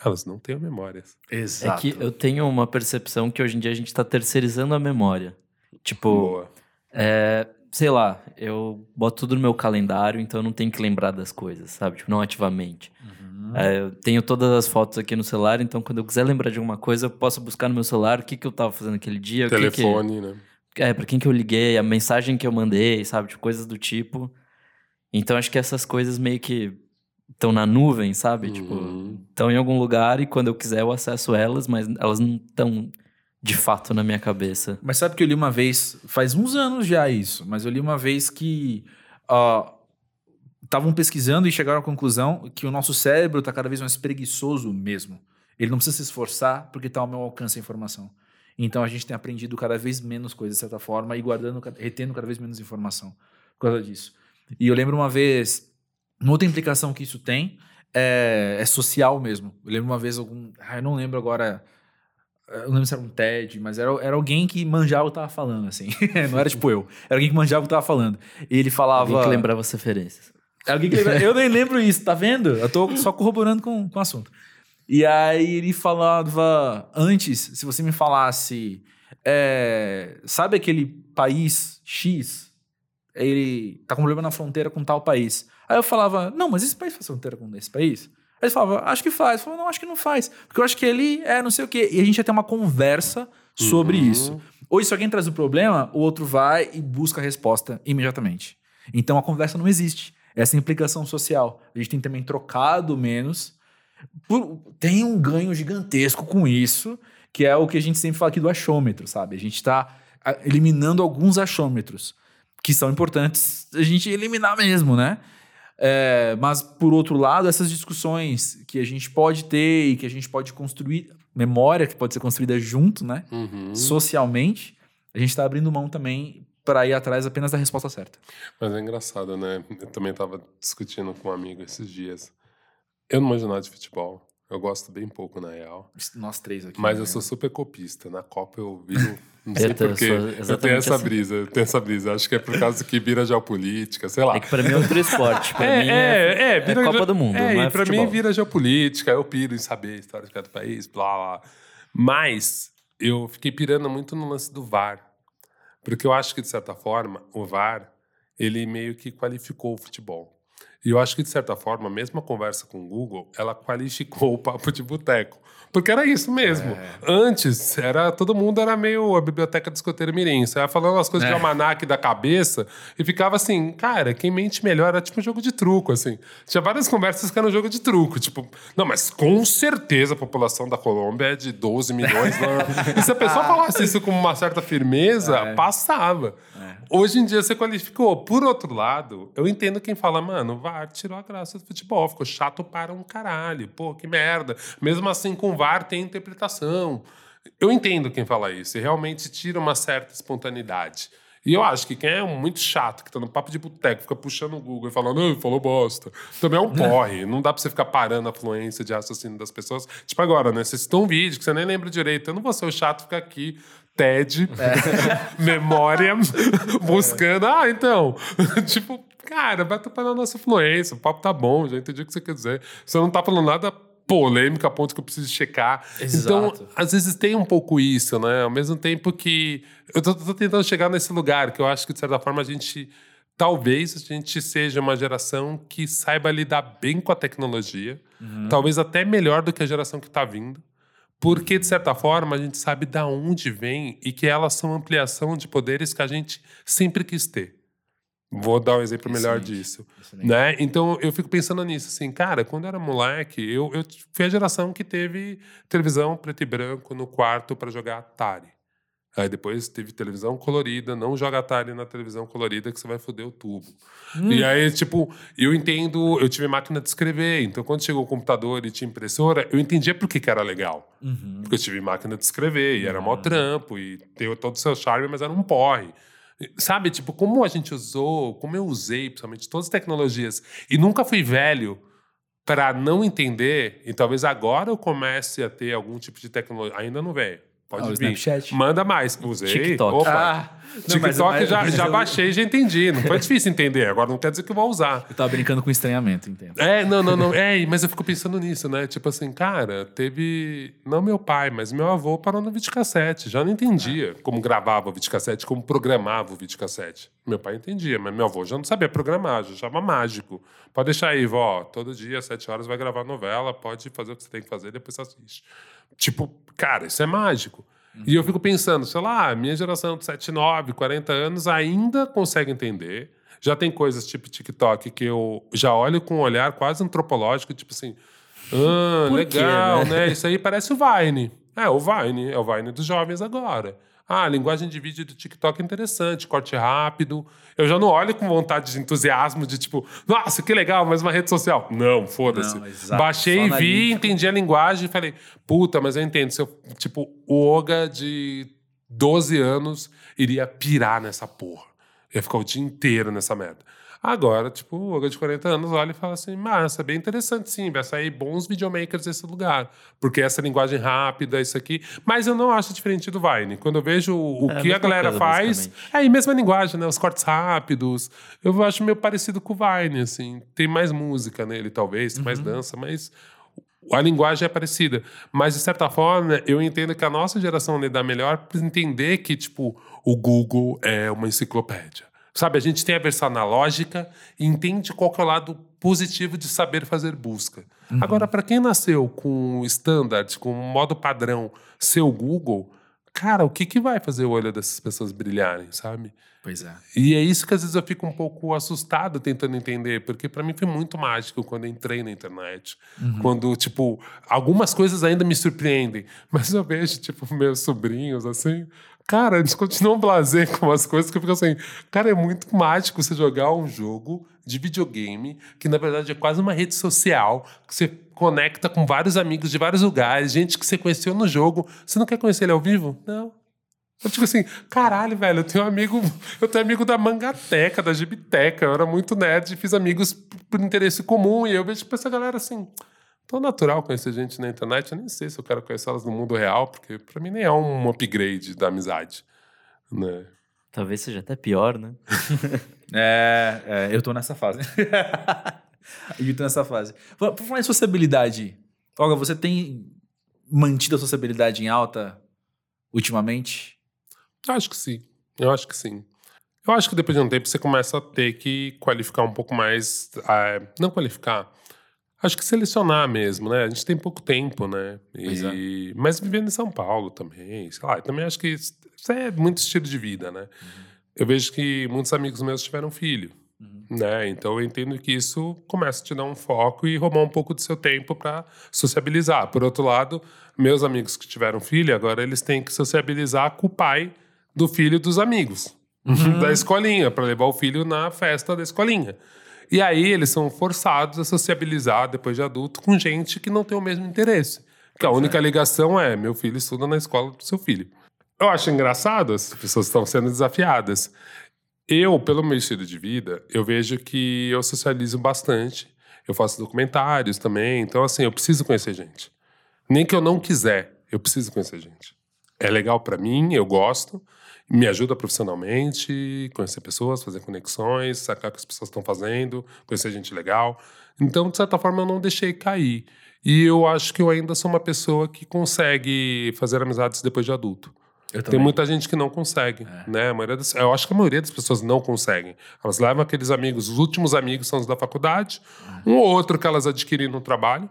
Speaker 3: elas não têm memórias.
Speaker 2: Exato. É que eu tenho uma percepção que hoje em dia a gente está terceirizando a memória. Tipo, Boa. É, sei lá, eu boto tudo no meu calendário, então eu não tenho que lembrar das coisas, sabe? Tipo, não ativamente. Uhum. É, eu tenho todas as fotos aqui no celular, então quando eu quiser lembrar de alguma coisa, eu posso buscar no meu celular o que, que eu tava fazendo aquele dia.
Speaker 3: Telefone,
Speaker 2: que
Speaker 3: né?
Speaker 2: É, pra quem que eu liguei, a mensagem que eu mandei, sabe? Tipo, coisas do tipo. Então acho que essas coisas meio que estão na nuvem, sabe? Tipo, uhum. Tipo, estão em algum lugar e quando eu quiser eu acesso elas, mas elas não estão de fato na minha cabeça.
Speaker 1: Mas sabe que eu li uma vez, faz uns anos já isso, mas eu li uma vez que. Uh, estavam pesquisando e chegaram à conclusão que o nosso cérebro está cada vez mais preguiçoso mesmo. Ele não precisa se esforçar porque está ao meu alcance a informação. Então a gente tem aprendido cada vez menos coisas de certa forma e guardando, retendo cada vez menos informação por causa disso. E eu lembro uma vez, uma outra implicação que isso tem é, é social mesmo. Eu lembro uma vez algum, ah, eu não lembro agora, eu não lembro se era um TED, mas era, era alguém que manjava o que estava falando, assim. não era tipo eu, era alguém que manjava o que estava falando. E ele falava.
Speaker 2: Alguém que lembrava as referências.
Speaker 1: Alguém que lembra... Eu nem lembro isso, tá vendo? Eu tô só corroborando com, com o assunto. E aí ele falava antes, se você me falasse, é, sabe aquele país X? Ele tá com problema na fronteira com tal país. Aí eu falava, não, mas esse país faz fronteira com esse país? Aí ele falava, acho que faz. Eu falava, não, acho que não faz. Porque eu acho que ele é não sei o quê. E a gente ia ter uma conversa sobre uhum. isso. Ou se alguém traz o um problema, o outro vai e busca a resposta imediatamente. Então a conversa não existe essa implicação social. A gente tem também trocado menos. Tem um ganho gigantesco com isso, que é o que a gente sempre fala aqui do achômetro, sabe? A gente está eliminando alguns achômetros, que são importantes a gente eliminar mesmo, né? É, mas, por outro lado, essas discussões que a gente pode ter e que a gente pode construir, memória que pode ser construída junto, né? Uhum. Socialmente, a gente está abrindo mão também para ir atrás apenas da resposta certa.
Speaker 3: Mas é engraçado, né? Eu também estava discutindo com um amigo esses dias. Eu não manjo nada de futebol. Eu gosto bem pouco, na real.
Speaker 1: Nós três aqui.
Speaker 3: Mas né? eu sou super copista. Na Copa eu viro. Não sei porquê. Eu, tenho essa assim. brisa, eu tenho essa brisa. Acho que é por causa que vira geopolítica, sei lá.
Speaker 2: É que pra mim é outro esporte. Pra é, mim é, é, é, vira, é Copa do Mundo. É,
Speaker 3: e
Speaker 2: é
Speaker 3: pra
Speaker 2: futebol.
Speaker 3: mim vira geopolítica. Eu piro em saber a história de cada país, blá blá. Mas eu fiquei pirando muito no lance do VAR. Porque eu acho que, de certa forma, o VAR, ele meio que qualificou o futebol. E eu acho que, de certa forma, mesmo a conversa com o Google, ela qualificou o papo de boteco. Porque era isso mesmo. É. Antes, era todo mundo era meio a biblioteca do escoteiro mirim. Você ia falando as coisas é. de almanac da cabeça e ficava assim, cara, quem mente melhor era tipo um jogo de truco, assim. Tinha várias conversas que eram um jogo de truco. Tipo, não, mas com certeza a população da Colômbia é de 12 milhões. E se a pessoa falasse isso com uma certa firmeza, é. passava. É. Hoje em dia você qualificou. Por outro lado, eu entendo quem fala, mano, VAR tirou a graça do futebol, ficou chato para um caralho. Pô, que merda. Mesmo assim, com VAR tem interpretação. Eu entendo quem fala isso, e realmente tira uma certa espontaneidade. E eu acho que quem é muito chato, que tá no papo de boteco, fica puxando o Google e falando, não, falou bosta, também é um porre. não dá pra você ficar parando a fluência de raciocínio das pessoas. Tipo agora, né? Você citou um vídeo que você nem lembra direito. Eu não vou ser o chato ficar aqui TED, é. memória, buscando. Ah, então. tipo, cara, vai tapar na nossa fluência. O papo tá bom, já entendi o que você quer dizer. Você não tá falando nada polêmica a ponto que eu preciso checar. Exato. Então, às vezes tem um pouco isso, né? Ao mesmo tempo que. Eu tô, tô, tentando chegar nesse lugar que eu acho que, de certa forma, a gente. Talvez a gente seja uma geração que saiba lidar bem com a tecnologia, uhum. talvez até melhor do que a geração que está vindo, porque, de certa forma, a gente sabe da onde vem e que elas são ampliação de poderes que a gente sempre quis ter. Vou dar um exemplo melhor disso. Né? Então eu fico pensando nisso, assim, cara, quando eu era moleque, eu, eu fui a geração que teve televisão preto e branco no quarto para jogar Atari. Aí depois teve televisão colorida, não joga Atari na televisão colorida que você vai foder o tubo. Hum. E aí, tipo, eu entendo, eu tive máquina de escrever, então quando chegou o computador e tinha impressora, eu entendia por que, que era legal. Uhum. Porque eu tive máquina de escrever, e era mó trampo, e tem todo o seu charme, mas era um porre. Sabe, tipo, como a gente usou, como eu usei, principalmente, todas as tecnologias, e nunca fui velho para não entender, e talvez agora eu comece a ter algum tipo de tecnologia. Ainda não veio. Pode ah, vir. Snapchat. Manda mais. Usei.
Speaker 2: TikTok.
Speaker 3: Opa. Ah, não, TikTok já, já baixei já entendi. Não foi difícil entender. Agora não quer dizer que eu vou usar.
Speaker 1: Eu tava brincando com estranhamento, entendo.
Speaker 3: É, não, não, não. É, mas eu fico pensando nisso, né? Tipo assim, cara, teve. Não meu pai, mas meu avô parou no videocassete. Já não entendia ah. como gravava o videocassete, como programava o videocassete. Meu pai entendia, mas meu avô já não sabia programar, já achava mágico. Pode deixar aí, vó. Todo dia, às sete horas, vai gravar novela, pode fazer o que você tem que fazer, depois você assiste. Tipo, cara, isso é mágico. Uhum. E eu fico pensando, sei lá, minha geração de 7, 9, 40 anos ainda consegue entender. Já tem coisas tipo TikTok que eu já olho com um olhar quase antropológico, tipo assim, ah, legal, quê, né? né? Isso aí parece o Vine. É, o Vine, é o Vine dos jovens agora. Ah, a linguagem de vídeo do TikTok é interessante, corte rápido. Eu já não olho com vontade de entusiasmo, de tipo, nossa, que legal, mais uma rede social. Não, foda-se. Baixei, vi, entendi a linguagem e falei, puta, mas eu entendo. Se eu, tipo, o Oga de 12 anos iria pirar nessa porra. Ia ficar o dia inteiro nessa merda. Agora, tipo, o Olga de 40 anos olha e fala assim: massa, bem interessante sim, vai sair bons videomakers desse lugar. Porque essa linguagem rápida, isso aqui. Mas eu não acho diferente do Vine. Quando eu vejo o, é, que a galera coisa, faz, é a mesma linguagem, né? Os cortes rápidos. Eu acho meio parecido com o Vine, assim. Tem mais música nele, talvez, tem mais uhum. dança, mas a linguagem é parecida. Mas, de certa forma, eu entendo que a nossa geração dá melhor para entender que, tipo, o Google é uma enciclopédia. Sabe, a gente tem a versão analógica e entende qual é o lado positivo de saber fazer busca. Uhum. Agora, para quem nasceu com o standard, com o modo padrão, seu Google, cara, o que, que vai fazer o olho dessas pessoas brilharem, sabe?
Speaker 1: Pois é.
Speaker 3: E é isso que às vezes eu fico um pouco assustado tentando entender, porque para mim foi muito mágico quando entrei na internet. Uhum. Quando, tipo, algumas coisas ainda me surpreendem, mas eu vejo, tipo, meus sobrinhos, assim, Cara, eles continuam blazer com as coisas que eu fico assim. Cara, é muito mágico você jogar um jogo de videogame, que na verdade é quase uma rede social, que você conecta com vários amigos de vários lugares, gente que você conheceu no jogo. Você não quer conhecer ele ao vivo? Não. Eu digo assim, caralho, velho, eu tenho amigo, eu tenho amigo da Mangateca, da Gibiteca, eu era muito nerd, fiz amigos por interesse comum, e eu vejo tipo, essa galera assim, tão natural conhecer gente na internet, eu nem sei se eu quero conhecer elas no mundo real, porque para mim nem é um upgrade da amizade, né?
Speaker 2: Talvez seja até pior, né?
Speaker 1: é, é, eu tô nessa fase. eu tô nessa fase. Por falar em sociabilidade, Olga, você tem mantido a sociabilidade em alta ultimamente?
Speaker 3: Eu acho que sim. Eu acho que sim. Eu acho que depois de um tempo você começa a ter que qualificar um pouco mais. Uh, não qualificar, Acho que selecionar mesmo, né? A gente tem pouco tempo, né? E, é. Mas vivendo em São Paulo também, sei lá, também acho que isso é muito estilo de vida, né? Uhum. Eu vejo que muitos amigos meus tiveram filho, uhum. né? Então eu entendo que isso começa a te dar um foco e roubar um pouco do seu tempo para sociabilizar. Por outro lado, meus amigos que tiveram filho, agora eles têm que sociabilizar com o pai do filho dos amigos, uhum. da escolinha, para levar o filho na festa da escolinha. E aí eles são forçados a sociabilizar depois de adulto com gente que não tem o mesmo interesse. Porque a única ligação é: meu filho estuda na escola do seu filho. Eu acho engraçado, as pessoas estão sendo desafiadas. Eu, pelo meu estilo de vida, eu vejo que eu socializo bastante. Eu faço documentários também. Então, assim, eu preciso conhecer gente. Nem que eu não quiser, eu preciso conhecer gente. É legal para mim, eu gosto, me ajuda profissionalmente, conhecer pessoas, fazer conexões, sacar o que as pessoas estão fazendo, conhecer gente legal. Então, de certa forma, eu não deixei cair. E eu acho que eu ainda sou uma pessoa que consegue fazer amizades depois de adulto. Tem muita gente que não consegue, é. né? A maioria das, eu acho que a maioria das pessoas não conseguem. Elas levam aqueles amigos, os últimos amigos são os da faculdade, um ou outro que elas adquirem no trabalho,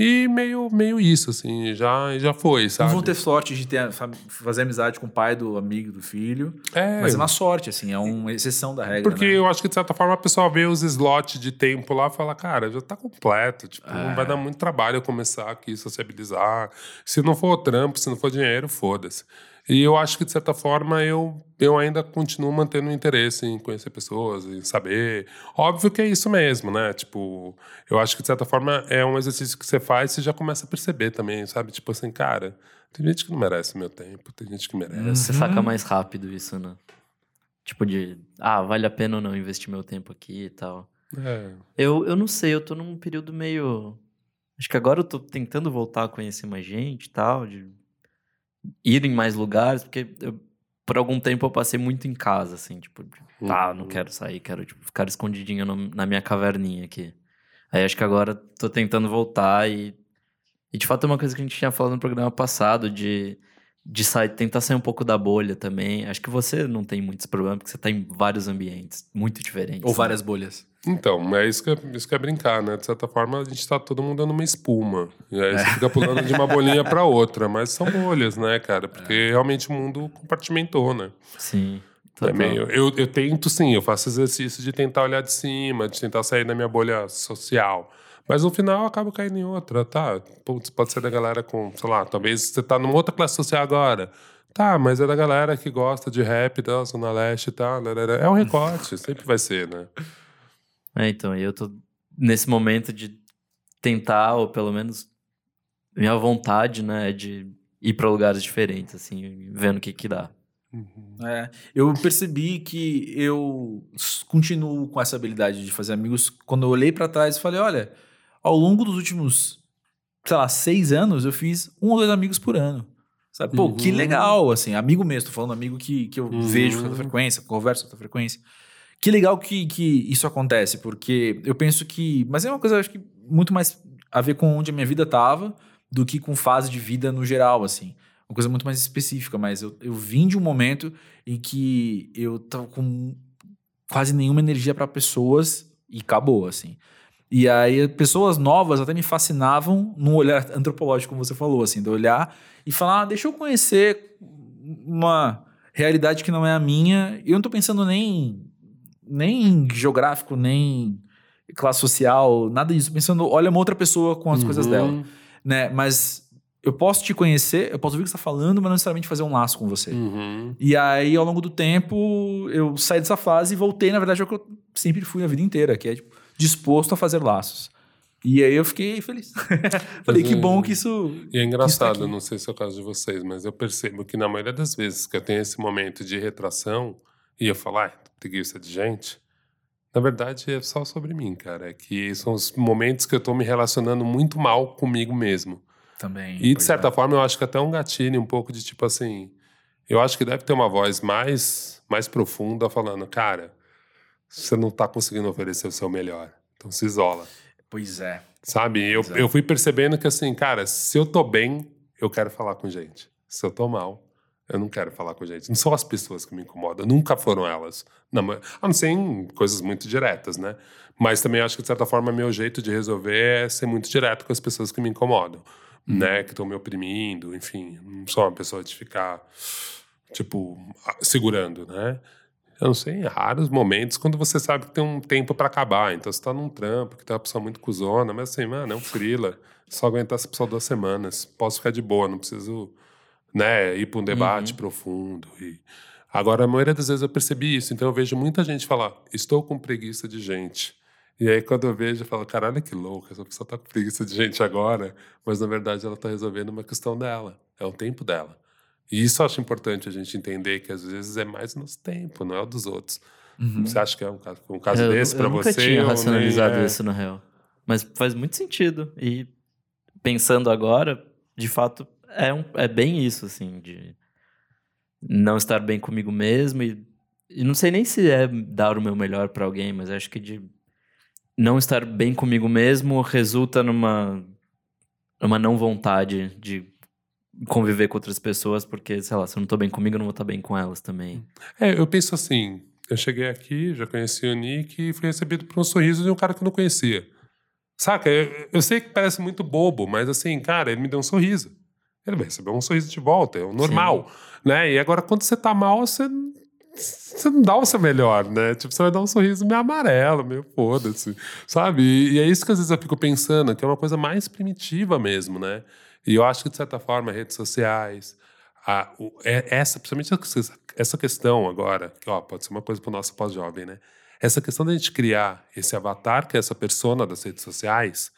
Speaker 3: e meio, meio isso, assim, já, já foi, sabe?
Speaker 1: Não vão ter sorte de ter, fazer amizade com o pai do amigo do filho. É. Mas é uma sorte, assim, é uma exceção da regra.
Speaker 3: Porque
Speaker 1: né?
Speaker 3: eu acho que, de certa forma, a pessoa vê os slots de tempo lá e fala, cara, já tá completo. Tipo, é. não vai dar muito trabalho eu começar aqui, sociabilizar. Se não for trampo, se não for dinheiro, foda-se. E eu acho que, de certa forma, eu, eu ainda continuo mantendo interesse em conhecer pessoas, em saber. Óbvio que é isso mesmo, né? Tipo, eu acho que, de certa forma, é um exercício que você faz e você já começa a perceber também, sabe? Tipo assim, cara, tem gente que não merece meu tempo, tem gente que merece. Uhum.
Speaker 2: Você saca mais rápido isso, né? Tipo de, ah, vale a pena ou não investir meu tempo aqui e tal. É. Eu, eu não sei, eu tô num período meio. Acho que agora eu tô tentando voltar a conhecer mais gente e tal, de ir em mais lugares, porque eu, por algum tempo eu passei muito em casa, assim, tipo, tá, não uhum. quero sair, quero tipo, ficar escondidinho no, na minha caverninha aqui. Aí acho que agora tô tentando voltar e. E de fato é uma coisa que a gente tinha falado no programa passado, de, de sair, tentar sair um pouco da bolha também. Acho que você não tem muitos problemas, porque você tá em vários ambientes muito diferentes.
Speaker 1: Ou né? várias bolhas.
Speaker 3: Então, é isso que é, isso que é brincar, né? De certa forma, a gente tá todo mundo dando uma espuma. E aí você é. fica pulando de uma bolinha para outra. Mas são bolhas, né, cara? Porque é. realmente o mundo compartimentou, né?
Speaker 2: Sim.
Speaker 3: É meio, eu, eu tento, sim, eu faço exercício de tentar olhar de cima, de tentar sair da minha bolha social. Mas no final eu acabo caindo em outra, tá? Putz, pode ser da galera com, sei lá, talvez você tá numa outra classe social agora. Tá, mas é da galera que gosta de rap da Zona Leste e tal. É um recorte, sempre vai ser, né?
Speaker 2: É, então, eu tô nesse momento de tentar, ou pelo menos minha vontade, né, é de ir para lugares diferentes, assim, vendo o que que dá.
Speaker 1: Uhum. É, eu percebi que eu continuo com essa habilidade de fazer amigos. Quando eu olhei para trás e falei, olha, ao longo dos últimos, sei lá, seis anos, eu fiz um ou dois amigos por ano. Sabe? Pô, uhum. que legal, assim, amigo mesmo, tô falando amigo que, que eu uhum. vejo com outra frequência, converso com frequência. Que legal que, que isso acontece, porque eu penso que. Mas é uma coisa, acho que, muito mais a ver com onde a minha vida estava do que com fase de vida no geral, assim. Uma coisa muito mais específica, mas eu, eu vim de um momento em que eu tava com quase nenhuma energia para pessoas e acabou, assim. E aí, pessoas novas até me fascinavam num olhar antropológico, como você falou, assim, de olhar e falar, ah, deixa eu conhecer uma realidade que não é a minha. Eu não tô pensando nem nem geográfico, nem classe social, nada disso. Pensando, olha uma outra pessoa com as uhum. coisas dela, né? Mas eu posso te conhecer, eu posso ouvir o que você está falando, mas não necessariamente fazer um laço com você.
Speaker 3: Uhum.
Speaker 1: E aí, ao longo do tempo, eu saí dessa fase e voltei, na verdade, ao que eu sempre fui a vida inteira, que é tipo, disposto a fazer laços. E aí eu fiquei feliz. Falei, que bom que isso.
Speaker 3: E é tá engraçado, tá não sei se é o caso de vocês, mas eu percebo que na maioria das vezes que eu tenho esse momento de retração, e eu falo, ah, preguiça de gente. Na verdade, é só sobre mim, cara. É que são os momentos que eu tô me relacionando muito mal comigo mesmo.
Speaker 1: Também.
Speaker 3: E, de certa é. forma, eu acho que até um gatilho, um pouco de tipo assim. Eu acho que deve ter uma voz mais, mais profunda falando, cara, você não tá conseguindo oferecer o seu melhor. Então se isola.
Speaker 1: Pois é.
Speaker 3: Sabe? Eu, é. eu fui percebendo que, assim, cara, se eu tô bem, eu quero falar com gente. Se eu tô mal, eu não quero falar com gente. Não são as pessoas que me incomodam, nunca foram elas. Não, a não ser em coisas muito diretas, né? Mas também acho que, de certa forma, meu jeito de resolver é ser muito direto com as pessoas que me incomodam, uhum. né? Que estão me oprimindo, enfim. Não sou uma pessoa de ficar, tipo, segurando, né? Eu não sei, em raros momentos, quando você sabe que tem um tempo para acabar. Então, você tá num trampo, que tem uma pessoa muito cuzona, mas assim, mano, é um frila. Só aguentar essa pessoa duas semanas. Posso ficar de boa, não preciso né, ir para um debate uhum. profundo. E agora, a maioria das vezes eu percebi isso, então eu vejo muita gente falar: estou com preguiça de gente. E aí, quando eu vejo, eu falo: caralho, que louco, essa pessoa está com preguiça de gente agora, mas na verdade ela está resolvendo uma questão dela, é o tempo dela. E isso eu acho importante a gente entender que às vezes é mais nosso tempo, não é o dos outros.
Speaker 1: Uhum.
Speaker 3: Você acha que é um caso, um caso
Speaker 2: Eu-
Speaker 3: desse para
Speaker 2: eu nunca
Speaker 3: você?
Speaker 2: tinha racionalizado
Speaker 3: é?
Speaker 2: isso, na real. Mas faz muito sentido. E pensando agora, de fato, é, um, é bem isso, assim, de não estar bem comigo mesmo. E, e não sei nem se é dar o meu melhor pra alguém, mas acho que de não estar bem comigo mesmo resulta numa, numa não vontade de conviver com outras pessoas, porque, sei lá, se eu não tô bem comigo, eu não vou estar bem com elas também.
Speaker 3: É, eu penso assim. Eu cheguei aqui, já conheci o Nick e fui recebido por um sorriso de um cara que eu não conhecia. Saca? Eu, eu sei que parece muito bobo, mas assim, cara, ele me deu um sorriso. Ele vai receber um sorriso de volta, é o normal, né? E agora, quando você tá mal, você, você não dá o seu melhor, né? Tipo, você vai dar um sorriso meio amarelo, meio foda-se, sabe? E, e é isso que às vezes eu fico pensando, que é uma coisa mais primitiva mesmo, né? E eu acho que, de certa forma, redes sociais, a, o- é- essa, principalmente essa- essa questão agora, que ó, pode ser uma coisa para o nosso pós-jovem, né? Essa questão da gente criar esse avatar, que é essa persona das redes sociais,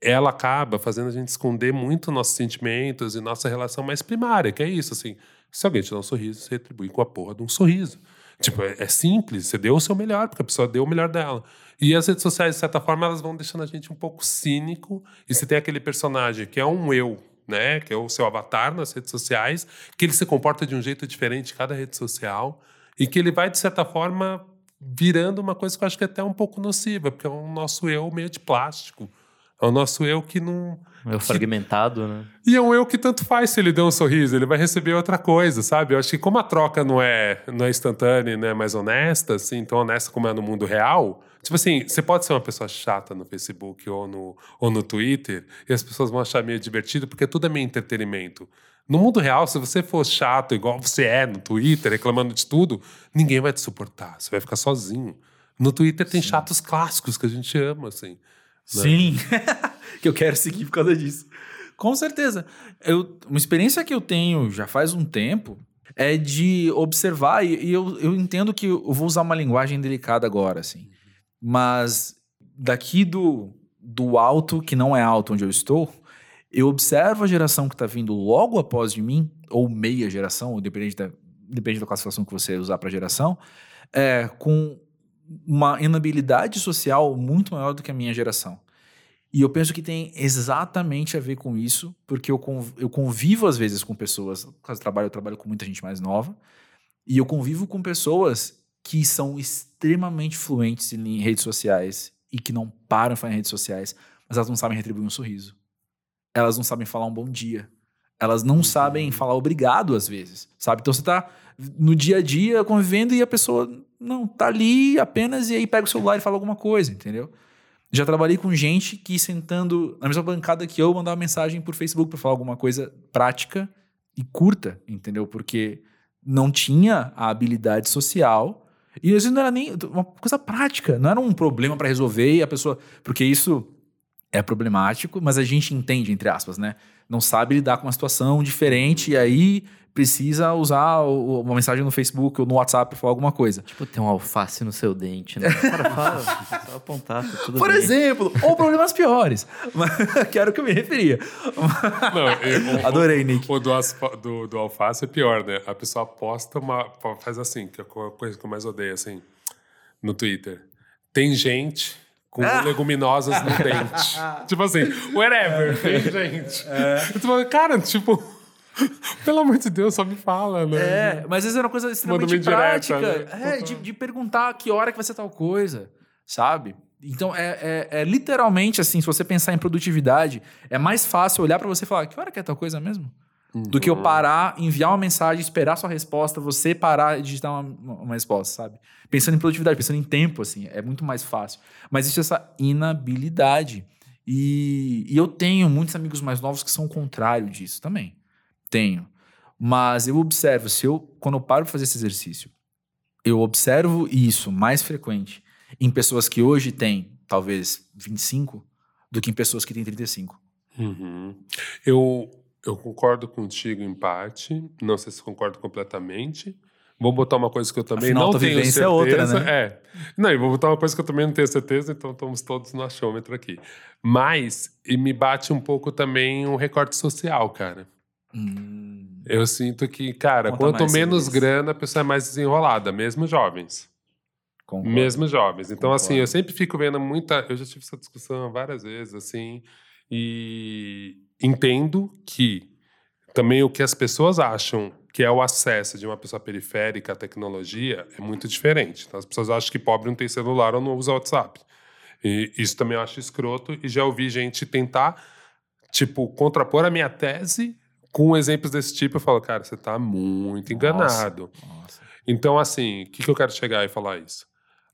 Speaker 3: ela acaba fazendo a gente esconder muito nossos sentimentos e nossa relação mais primária, que é isso, assim. Se alguém te dá um sorriso, você retribui com a porra de um sorriso. Tipo, é, é simples, você deu o seu melhor, porque a pessoa deu o melhor dela. E as redes sociais, de certa forma, elas vão deixando a gente um pouco cínico. E você tem aquele personagem que é um eu, né? Que é o seu avatar nas redes sociais, que ele se comporta de um jeito diferente em cada rede social. E que ele vai, de certa forma, virando uma coisa que eu acho que é até um pouco nociva, porque é o nosso eu meio de plástico. É o nosso eu que não.
Speaker 2: É fragmentado, né?
Speaker 3: E é um eu que tanto faz se ele der um sorriso, ele vai receber outra coisa, sabe? Eu acho que como a troca não é, não é instantânea e não é mais honesta, assim, tão honesta como é no mundo real, tipo assim, você pode ser uma pessoa chata no Facebook ou no, ou no Twitter e as pessoas vão achar meio divertido porque tudo é meio entretenimento. No mundo real, se você for chato igual você é no Twitter, reclamando de tudo, ninguém vai te suportar, você vai ficar sozinho. No Twitter tem chatos clássicos que a gente ama, assim.
Speaker 1: Sim, que eu quero seguir por causa disso. Com certeza. Eu, uma experiência que eu tenho já faz um tempo é de observar, e, e eu, eu entendo que eu vou usar uma linguagem delicada agora, assim. Mas daqui do, do alto, que não é alto onde eu estou, eu observo a geração que está vindo logo após de mim, ou meia geração, ou dependente da, depende da classificação que você usar para geração, é, com uma inabilidade social muito maior do que a minha geração. E eu penso que tem exatamente a ver com isso, porque eu, conv- eu convivo às vezes com pessoas, do trabalho, eu trabalho com muita gente mais nova, e eu convivo com pessoas que são extremamente fluentes em redes sociais e que não param de falar em redes sociais, mas elas não sabem retribuir um sorriso. Elas não sabem falar um bom dia. Elas não sabem falar obrigado às vezes, sabe? Então você tá no dia a dia convivendo e a pessoa não tá ali apenas e aí pega o celular e fala alguma coisa, entendeu? Já trabalhei com gente que sentando na mesma bancada que eu mandava mensagem por Facebook para falar alguma coisa prática e curta, entendeu? Porque não tinha a habilidade social e às vezes não era nem uma coisa prática, não era um problema para resolver e a pessoa, porque isso é problemático, mas a gente entende entre aspas, né? Não sabe lidar com uma situação diferente e aí precisa usar o- uma mensagem no Facebook ou no WhatsApp para falar alguma coisa.
Speaker 2: Tipo, tem um alface no seu dente, né? Cara, fala, só apontar, tá tudo
Speaker 1: Por
Speaker 2: bem.
Speaker 1: exemplo, ou problemas piores. Que era o que eu me referia.
Speaker 3: Não, eu- o-
Speaker 1: Adorei, Nick.
Speaker 3: O do, do, do alface é pior, né? A pessoa posta uma. Faz assim, que é a co- coisa que eu mais odeio, assim, no Twitter. Tem gente com
Speaker 1: Ah!
Speaker 3: leguminosas no dente. tipo assim, whatever, tem gente. Eu tô falando, cara, tipo. Pelo amor de Deus, só me fala, né?
Speaker 1: É, mas às vezes era uma coisa extremamente prática.
Speaker 3: né?
Speaker 1: É, de, de perguntar que hora que vai ser tal coisa, sabe? Então, é, é, é literalmente assim, se você pensar em produtividade, é mais fácil olhar pra você e falar, que hora que é tal coisa mesmo? Do que eu parar, enviar uma mensagem, esperar sua resposta, você parar e digitar uma, uma- resposta, sabe? Pensando em produtividade, pensando em tempo, assim, é muito mais fácil. Mas existe essa inabilidade. E, e eu tenho muitos amigos mais novos que são o contrário disso também. Tenho. Mas eu observo, se eu, quando eu paro para fazer esse exercício, eu observo isso mais frequente em pessoas que hoje têm, talvez, 25, do que em pessoas que têm 35.
Speaker 3: Uhum. Eu, eu concordo contigo em parte, não sei se concordo completamente. Vou botar uma coisa que eu também
Speaker 1: Afinal,
Speaker 3: não tenho certeza.
Speaker 1: é outra, né?
Speaker 3: É. Não, e vou botar uma coisa que eu também não tenho certeza, então estamos todos no achômetro aqui. Mas, e me bate um pouco também um recorte social, cara.
Speaker 1: Hum.
Speaker 3: Eu sinto que, cara,
Speaker 1: Conta
Speaker 3: quanto menos
Speaker 1: isso.
Speaker 3: grana, a pessoa é mais desenrolada, mesmo jovens.
Speaker 1: Concordo.
Speaker 3: Mesmo jovens. Então, assim,
Speaker 1: Concordo.
Speaker 3: eu sempre fico vendo muita. Eu já tive essa discussão várias vezes, assim, e entendo que também o que as pessoas acham que é o acesso de uma pessoa periférica à tecnologia é muito diferente. Então, as pessoas acham que pobre não tem celular ou não usa WhatsApp. E isso também eu acho escroto, e já ouvi gente tentar, tipo, contrapor a minha tese com exemplos desse tipo. Eu falo, cara, você tá muito enganado.
Speaker 1: Nossa.
Speaker 3: Então, assim, o que, que eu quero chegar e falar isso?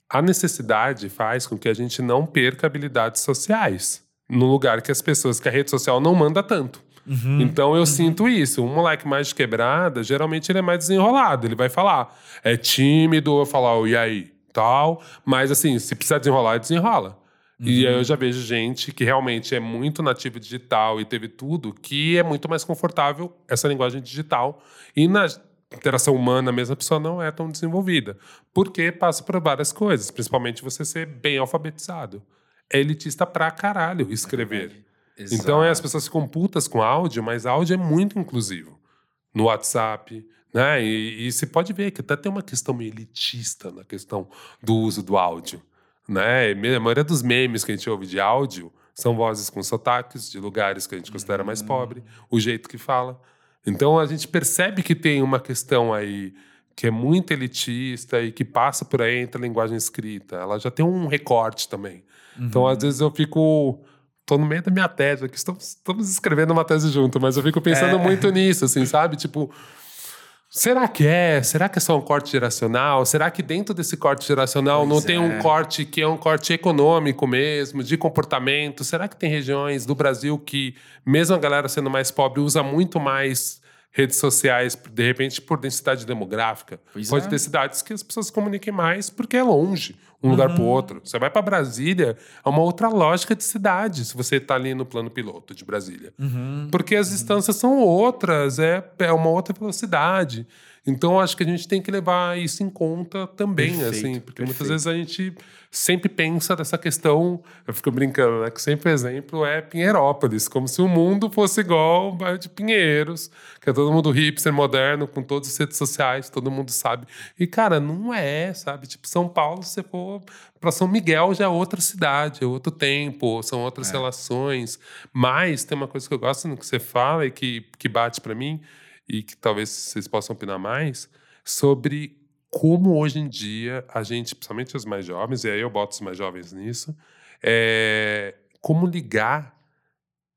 Speaker 3: A necessidade faz com que a gente não perca habilidades sociais no lugar que as pessoas, que a rede social não manda tanto.
Speaker 1: Uhum.
Speaker 3: Então eu sinto isso. Um moleque mais de quebrada, geralmente ele é mais desenrolado. Ele vai falar, é tímido, eu falar, "Oh, e aí, tal. Mas assim, se precisar desenrolar, desenrola. E aí eu já vejo gente que realmente é muito nativo digital e teve tudo, que é muito mais confortável essa linguagem digital. E na interação humana mesmo, a pessoa não é tão desenvolvida. Porque passa por várias coisas, principalmente você ser bem alfabetizado. É elitista pra caralho escrever. Então é, as pessoas ficam putas com áudio, mas áudio é muito inclusivo. No WhatsApp, né? E, e você pode ver que até tem uma questão elitista na questão do uso do áudio. Né? A maioria dos memes que a gente ouve de áudio são vozes com sotaques de lugares que a gente considera mais pobre, o jeito que fala. Então a gente percebe que tem uma questão aí que é muito elitista e que passa por aí entre a linguagem escrita. Ela já tem um recorte também. Então, às vezes, eu fico. Tô no meio da minha tese estamos, estamos escrevendo uma tese junto, mas eu fico pensando
Speaker 1: É.
Speaker 3: muito nisso, assim, sabe? Tipo, será que é? Será que é só um corte geracional? Será que dentro desse corte geracional não
Speaker 1: Pois
Speaker 3: tem
Speaker 1: é.
Speaker 3: um corte que é um corte econômico mesmo, de comportamento? Será que tem regiões do Brasil que, mesmo a galera sendo mais pobre, usa muito mais redes sociais, de repente, por densidade demográfica?
Speaker 1: Pois
Speaker 3: Pode
Speaker 1: é.
Speaker 3: ter cidades que as pessoas se comuniquem mais porque é longe, um lugar
Speaker 1: Uhum.
Speaker 3: para o outro. Você vai para Brasília, é uma outra lógica de cidade, se você está ali no plano piloto de Brasília.
Speaker 1: Uhum.
Speaker 3: Porque as distâncias são outras, é, é uma outra velocidade. Então, acho que a gente tem que levar isso em conta também,
Speaker 1: Perfeito,
Speaker 3: assim, porque muitas
Speaker 1: perfeito.
Speaker 3: vezes a gente sempre pensa dessa questão, eu fico brincando, né, que sempre exemplo é Pinheirópolis, como se o mundo fosse igual ao bairro de Pinheiros, que é todo mundo hipster, moderno, com todas as redes sociais, todo mundo sabe. E, cara, não é, sabe? Tipo, São Paulo, se você for para São Miguel, já é outra cidade, é outro tempo, são outras
Speaker 1: É.
Speaker 3: relações. Mas tem uma coisa que eu gosto no que você fala e que, que bate para mim, e que talvez vocês possam opinar mais, sobre como hoje em dia a gente, principalmente os mais jovens, e aí eu boto os mais jovens nisso, é, como ligar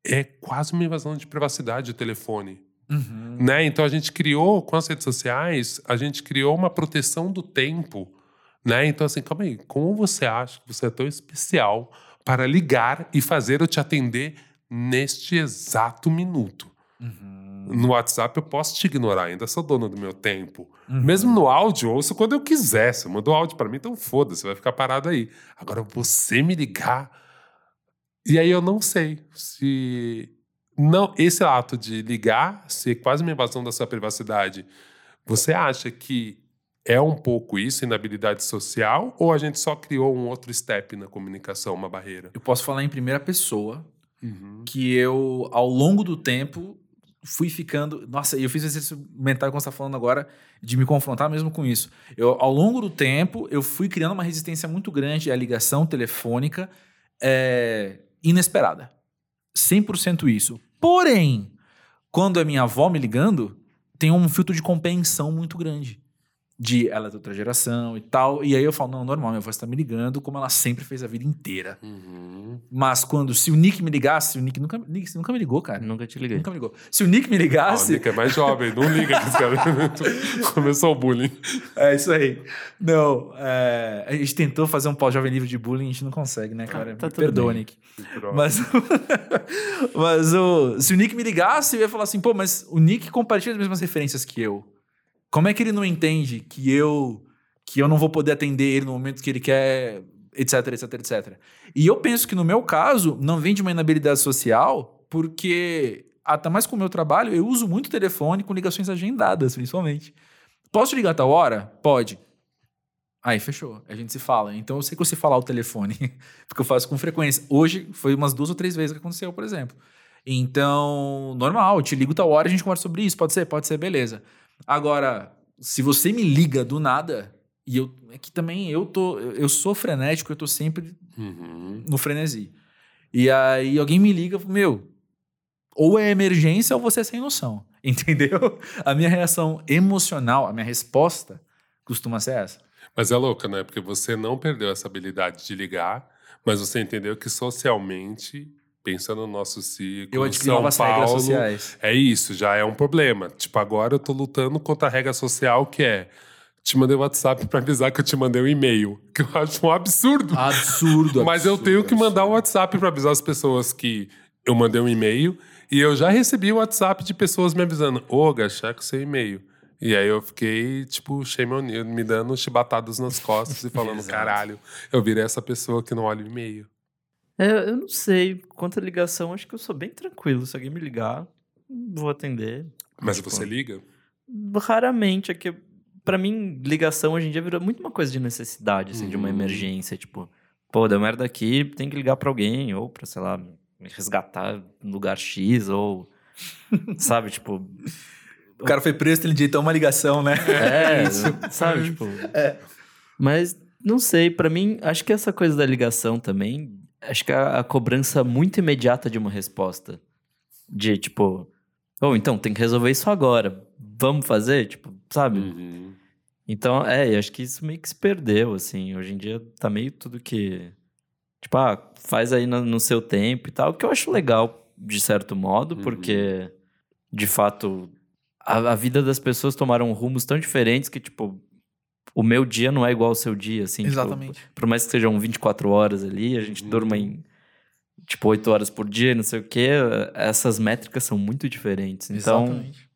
Speaker 3: é quase uma invasão de privacidade o telefone.
Speaker 1: Uhum.
Speaker 3: Né? Então a gente criou, com as redes sociais, a gente criou uma proteção do tempo. Né? Então, assim, calma aí, como você acha que você é tão especial para ligar e fazer eu te atender neste exato minuto?
Speaker 1: Uhum.
Speaker 3: No WhatsApp eu posso te ignorar, ainda sou dono do meu tempo.
Speaker 1: Uhum.
Speaker 3: Mesmo no áudio, ouço quando eu quiser. Se mandou áudio para mim, então foda-se, vai ficar parado aí. Agora, você me ligar. E aí eu não sei se. Não, esse ato de ligar, ser quase uma invasão da sua privacidade, você acha que é um pouco isso, inabilidade social, ou a gente só criou um outro step na comunicação, uma barreira?
Speaker 1: Eu posso falar em primeira pessoa que eu, ao longo do tempo, fui ficando. Nossa, eu fiz exercício mental quando você está falando agora, de me confrontar mesmo com isso. Eu, ao longo do tempo, eu fui criando uma resistência muito grande à ligação telefônica é, inesperada. 100% isso. Porém, quando é minha avó me ligando, tem um filtro de compreensão muito grande. De ela é de outra geração e tal. E aí eu falo, não, normal, minha avó está me ligando como ela sempre fez a vida inteira.
Speaker 3: Uhum.
Speaker 1: Mas quando, se o Nick me ligasse, o Nick nunca, Nick, você nunca me ligou, cara.
Speaker 2: Nunca te liguei.
Speaker 1: Nunca me ligou. Se o Nick me
Speaker 3: Ah, o
Speaker 1: ligasse.
Speaker 3: Nick é mais jovem, não liga que esse cara começou o bullying.
Speaker 1: é isso aí. Não, é, a gente tentou fazer um pós-jovem livre de bullying, a gente não consegue, né, cara?
Speaker 2: tá
Speaker 1: Me
Speaker 2: tudo
Speaker 1: Perdoa,
Speaker 2: bem.
Speaker 1: Nick. Mas, mas o, se o Nick me ligasse, eu ia falar assim, pô, mas o Nick compartilha as mesmas referências que eu. Como é que ele não entende que eu que eu não vou poder atender ele no momento que ele quer, etc, etc, etc. E eu penso que no meu caso, não vem de uma inabilidade social, porque até mais com o meu trabalho, eu uso muito telefone com ligações agendadas, principalmente. Posso ligar a tal hora? Pode. Aí, fechou. A gente se fala. Então, eu sei que você falar o telefone, porque eu faço com frequência. Hoje, foi umas duas ou três vezes que aconteceu, por exemplo. Então, normal, eu te ligo tal hora, a gente conversa sobre isso, pode ser? Pode ser, beleza. Agora, se você me liga do nada, e eu é que também eu tô, eu sou frenético, eu tô sempre
Speaker 3: Uhum.
Speaker 1: no frenesi. E aí alguém me liga, meu, ou é emergência ou você é sem noção, entendeu? A minha reação emocional, a minha resposta costuma ser essa.
Speaker 3: Mas é louca, né? Porque você não perdeu essa habilidade de ligar, mas você entendeu que socialmente, pensando no nosso ciclo,
Speaker 1: Eu adquiri
Speaker 3: São
Speaker 1: novas regras
Speaker 3: Paulo,
Speaker 1: sociais.
Speaker 3: É isso, já é um problema. Tipo, agora eu tô lutando contra a regra social que é te mandei o WhatsApp pra avisar que eu te mandei um e-mail, que eu acho um absurdo.
Speaker 1: Absurdo.
Speaker 3: Mas eu
Speaker 1: absurdo,
Speaker 3: tenho que mandar o
Speaker 1: absurdo.
Speaker 3: WhatsApp pra avisar as pessoas que eu mandei um e-mail e eu já recebi o WhatsApp de pessoas me avisando: "Ô, Gachá, com seu e-mail". E aí eu fiquei, tipo, me dando chibatadas nas costas e falando. "Caralho, eu virei essa pessoa que não olha o e-mail".
Speaker 2: É, eu não sei. Quanto à ligação, acho que eu sou bem tranquilo. Se alguém me ligar, vou atender.
Speaker 3: Mas
Speaker 2: Tipo,
Speaker 3: você liga?
Speaker 2: Raramente, é que pra mim, ligação hoje em dia virou muito uma coisa de necessidade, assim, de uma
Speaker 3: Uhum.
Speaker 2: emergência. Tipo, pô, deu merda aqui, tem que ligar pra alguém, ou pra, sei lá, me resgatar no lugar X, ou. sabe, tipo.
Speaker 1: O cara foi preso, ele digitão uma ligação, né?
Speaker 2: É, sabe, tipo. Mas não sei, pra mim, acho que essa coisa da ligação também, acho que a, a cobrança muito imediata de uma resposta. De tipo, ou então tem que resolver isso agora. Vamos fazer? Tipo, sabe?
Speaker 3: Uhum.
Speaker 2: Então, é, acho que isso meio que se perdeu, assim. Hoje em dia tá meio tudo que. Tipo, ah, faz aí no, no seu tempo e tal, que eu acho legal, de certo modo,
Speaker 3: Uhum.
Speaker 2: porque, de fato, a, a vida das pessoas tomaram rumos tão diferentes que, tipo, o meu dia não é igual ao seu dia, assim. tipo,
Speaker 1: Exatamente.
Speaker 2: por mais que sejam 24 horas ali, a gente
Speaker 3: Uhum.
Speaker 2: durma em, tipo, 8 horas por dia, não sei o quê, essas métricas são muito diferentes. Então,
Speaker 1: Exatamente.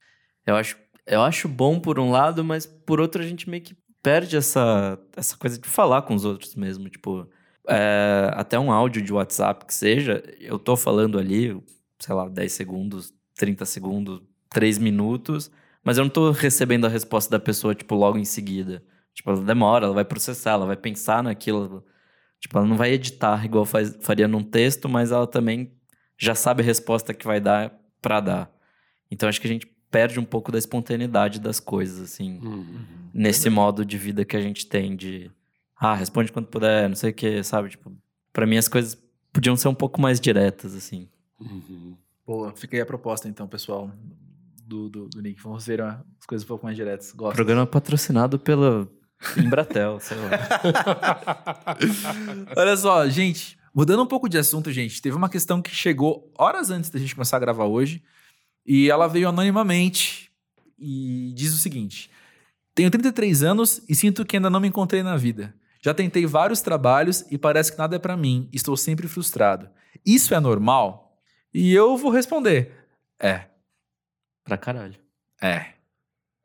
Speaker 2: eu acho, eu acho bom por um lado, mas por outro a gente meio que perde essa, essa coisa de falar com os outros mesmo. Tipo, é, até um áudio de WhatsApp que seja, eu tô falando ali, sei lá, 10 segundos, 30 segundos, 3 minutos, mas eu não tô recebendo a resposta da pessoa, tipo, logo em seguida. Tipo, ela demora, ela vai processar, ela vai pensar naquilo. Tipo, ela não vai editar igual faz, faria num texto, mas ela também já sabe a resposta que vai dar pra dar. Então acho que a gente perde um pouco da espontaneidade das coisas, assim,
Speaker 3: Uhum.
Speaker 2: nesse modo de vida que a gente tem de ah, responde quando puder, não sei o que, sabe? Tipo, pra mim as coisas podiam ser um pouco mais diretas, assim.
Speaker 3: Uhum.
Speaker 1: Boa, fica aí a proposta então, pessoal, do, do, do Nick. Vamos ver as coisas um pouco mais diretas. Gosto.
Speaker 2: Programa patrocinado pela Embratel, sei lá.
Speaker 1: Olha só, gente, mudando um pouco de assunto, gente, teve uma questão que chegou horas antes da gente começar a gravar hoje e ela veio anonimamente e diz o seguinte: Tenho 33 anos e sinto que ainda não me encontrei na vida. Já tentei vários trabalhos e parece que nada é pra mim. Estou sempre frustrado. Isso é normal? E eu vou responder: É.
Speaker 2: pra caralho.
Speaker 1: É.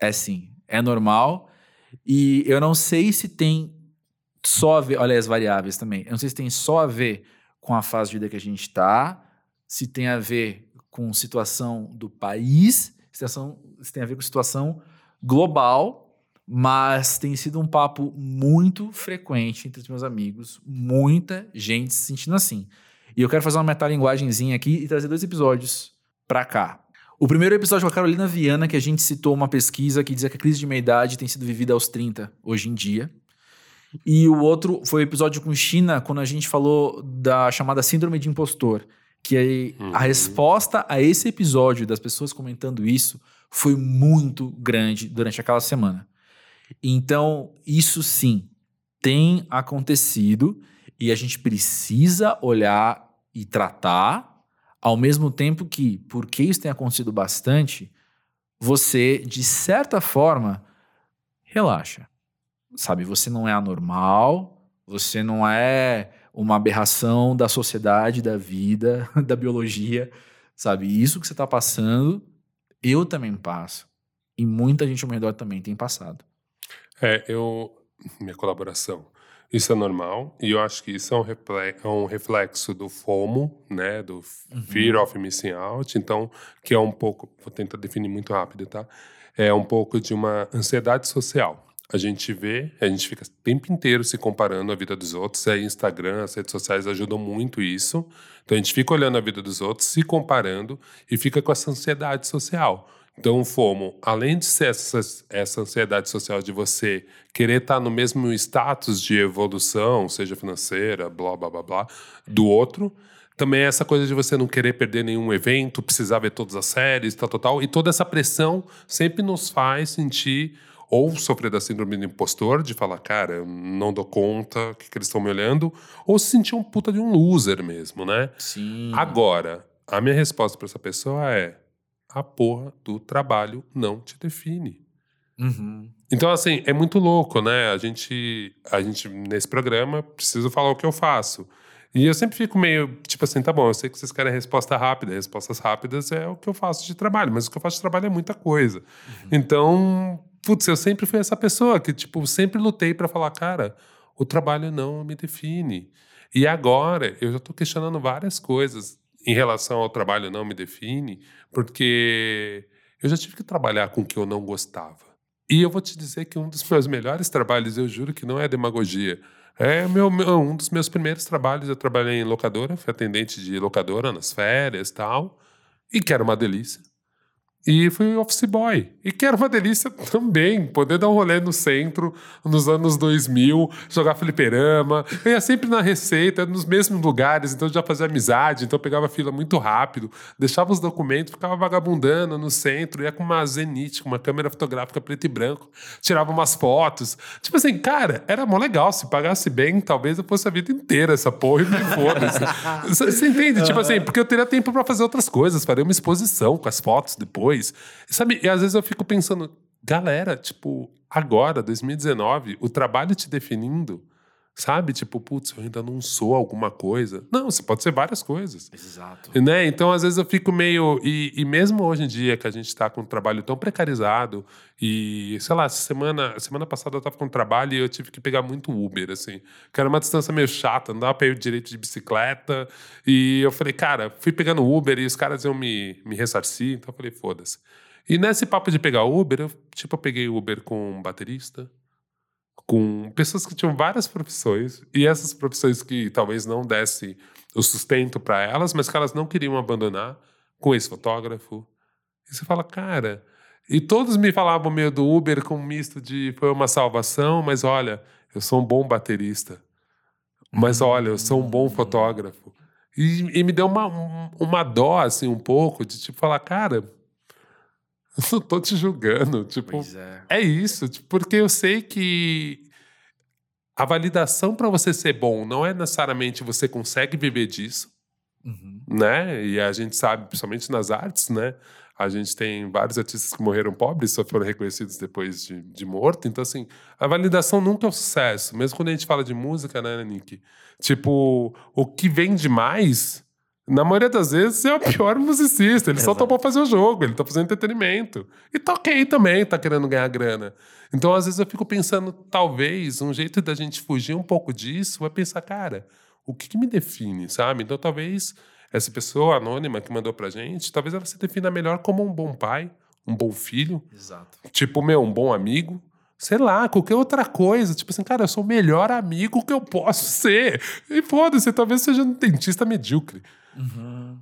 Speaker 1: É sim. É normal. E eu não sei se tem só a ver. Olha as variáveis também. Eu não sei se tem só a ver com a fase de vida que a gente está, se tem a ver com situação do país, situação, se tem a ver com situação global, mas tem sido um papo muito frequente entre os meus amigos, muita gente se sentindo assim. E eu quero fazer uma metalinguagenzinha aqui e trazer dois episódios pra cá. O primeiro episódio com a Carolina Viana, que a gente citou uma pesquisa que dizia que a crise de meia-idade tem sido vivida aos 30 hoje em dia. E o outro foi o episódio com China, quando a gente falou da chamada síndrome de impostor. Que aí
Speaker 3: Uhum.
Speaker 1: a resposta a esse episódio das pessoas comentando isso foi muito grande durante aquela semana. Então, isso sim tem acontecido e a gente precisa olhar e tratar, ao mesmo tempo que, porque isso tem acontecido bastante, você, de certa forma, relaxa. Sabe, você não é anormal, você não é uma aberração da sociedade, da vida, da biologia, sabe? Isso que você está passando, eu também passo. E muita gente ao meu redor também tem passado.
Speaker 3: É, eu. Minha colaboração. Isso é normal, e eu acho que isso é um, é um reflexo do FOMO, né? Do Fear of Missing Out. Então, que é um pouco. Vou tentar definir muito rápido, tá? É um pouco de uma ansiedade social. a gente vê, a gente fica o tempo inteiro se comparando a vida dos outros. Aí Instagram, as redes sociais ajudam muito isso. Então a gente fica olhando a vida dos outros, se comparando e fica com essa ansiedade social. Então o FOMO, além de ser essa, essa ansiedade social de você querer estar no mesmo status de evolução, seja financeira, blá blá blá blá, do outro, também é essa coisa de você não querer perder nenhum evento, precisar ver todas as séries, tal, tal, tal. E toda essa pressão sempre nos faz sentir ou sofrer da síndrome do impostor, de falar, cara, eu não dou conta, o que, que eles estão me olhando, ou se sentir um puta de um loser mesmo, né?
Speaker 1: Sim.
Speaker 3: Agora, a minha resposta para essa pessoa é: a porra do trabalho não te define.
Speaker 1: Uhum.
Speaker 3: Então, assim, é muito louco, né? A gente, a gente, nesse programa, preciso falar o que eu faço. E eu sempre fico meio, tipo assim, tá bom, eu sei que vocês querem resposta rápida. Respostas rápidas é o que eu faço de trabalho, mas o que eu faço de trabalho é muita coisa. Uhum. Então, putz, eu sempre fui essa pessoa que, tipo, sempre lutei para falar, cara, o trabalho não me define. E agora eu já estou questionando várias coisas em relação ao trabalho não me define, porque eu já tive que trabalhar com o que eu não gostava. E eu vou te dizer que um dos meus melhores trabalhos, eu juro que não é demagogia, é meu, meu, um dos meus primeiros trabalhos. Eu trabalhei em locadora, fui atendente de locadora nas férias e tal, e que era uma delícia. E fui office boy. E que era uma delícia também, poder dar um rolê no centro, nos anos 2000, jogar fliperama. Eu ia sempre na receita, nos mesmos lugares, então já fazia amizade, então pegava fila muito rápido, deixava os documentos, ficava vagabundando no centro, ia com uma Zenith, com uma câmera fotográfica preto e branco, tirava umas fotos. Tipo assim, cara, era mó legal. Se pagasse bem, talvez eu fosse a vida inteira essa porra e me foda-se. Você entende? Tipo assim, porque eu teria tempo para fazer outras coisas, faria uma exposição com as fotos depois depois. Sabe, e às vezes eu fico pensando, galera, tipo, agora, 2019, o trabalho te definindo Sabe? Tipo, putz, eu ainda não sou alguma coisa. Não, você pode ser várias coisas.
Speaker 1: Exato.
Speaker 3: Né? Então, às vezes, eu fico meio. E, e mesmo hoje em dia, que a gente está com um trabalho tão precarizado, e, sei lá, semana, semana passada eu estava com um trabalho e eu tive que pegar muito Uber, assim. Que era uma distância meio chata, não dava pra ir direito de bicicleta. E eu falei, cara, fui pegando Uber e os caras iam me, me ressarcir, então eu falei, foda-se. E nesse papo de pegar Uber, eu, tipo, eu peguei Uber com um baterista com pessoas que tinham várias profissões e essas profissões que talvez não desse o sustento para elas, mas que elas não queriam abandonar, com esse fotógrafo. E você fala, cara. E todos me falavam meio do Uber com um misto de foi uma salvação, mas olha, eu sou um bom baterista. Mas olha, eu sou um bom fotógrafo. E, e me deu uma, uma dó, assim, um pouco, de tipo falar, cara, eu não tô te julgando. Tipo, é. é. isso. Tipo, porque eu sei que a validação para você ser bom não é necessariamente você consegue viver disso, uhum. né? E a gente sabe, principalmente nas artes, né? A gente tem vários artistas que morreram pobres, só foram reconhecidos depois de, de morto. Então, assim, a validação nunca é o sucesso. Mesmo quando a gente fala de música, né, Nick? Tipo, o que vem demais na maioria das vezes é o pior musicista. Ele Exato. só topou fazer o jogo, ele tá fazendo entretenimento. E tá ok também, tá querendo ganhar grana. Então, às vezes, eu fico pensando, talvez, um jeito da gente fugir um pouco disso é pensar, cara, o que, que me define, sabe? Então, talvez essa pessoa anônima que mandou pra gente, talvez ela se defina melhor como um bom pai, um bom filho.
Speaker 1: Exato.
Speaker 3: Tipo, meu, um bom amigo sei lá, qualquer outra coisa. Tipo assim, cara, eu sou o melhor amigo que eu posso ser. E foda-se, talvez seja um dentista medíocre. Uhum.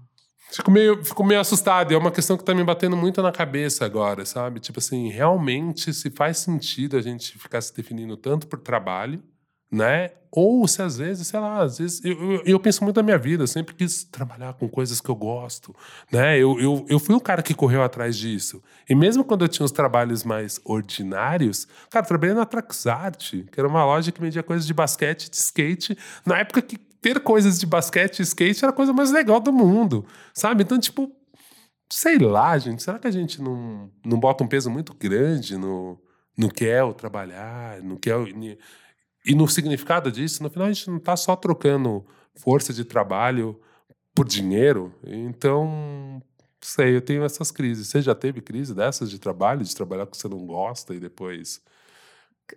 Speaker 3: Fico meio, fico meio assustado. É uma questão que tá me batendo muito na cabeça agora, sabe? Tipo assim, realmente se faz sentido a gente ficar se definindo tanto por trabalho, né? Ou se às vezes, sei lá, às vezes. Eu, eu, eu, penso muito na minha vida, eu sempre quis trabalhar com coisas que eu gosto, né? Eu, eu, eu fui um cara que correu atrás disso. E mesmo quando eu tinha os trabalhos mais ordinários, cara, trabalhei na Traxart, que era uma loja que vendia coisas de basquete, de skate, na época que ter coisas de basquete e skate era a coisa mais legal do mundo, sabe? Então, tipo, sei lá, gente, será que a gente não, não bota um peso muito grande no, no que é o trabalhar, no que é o, e no significado disso? No final, a gente não está só trocando força de trabalho por dinheiro. Então, sei, eu tenho essas crises. Você já teve crise dessas de trabalho, de trabalhar que você não gosta e depois.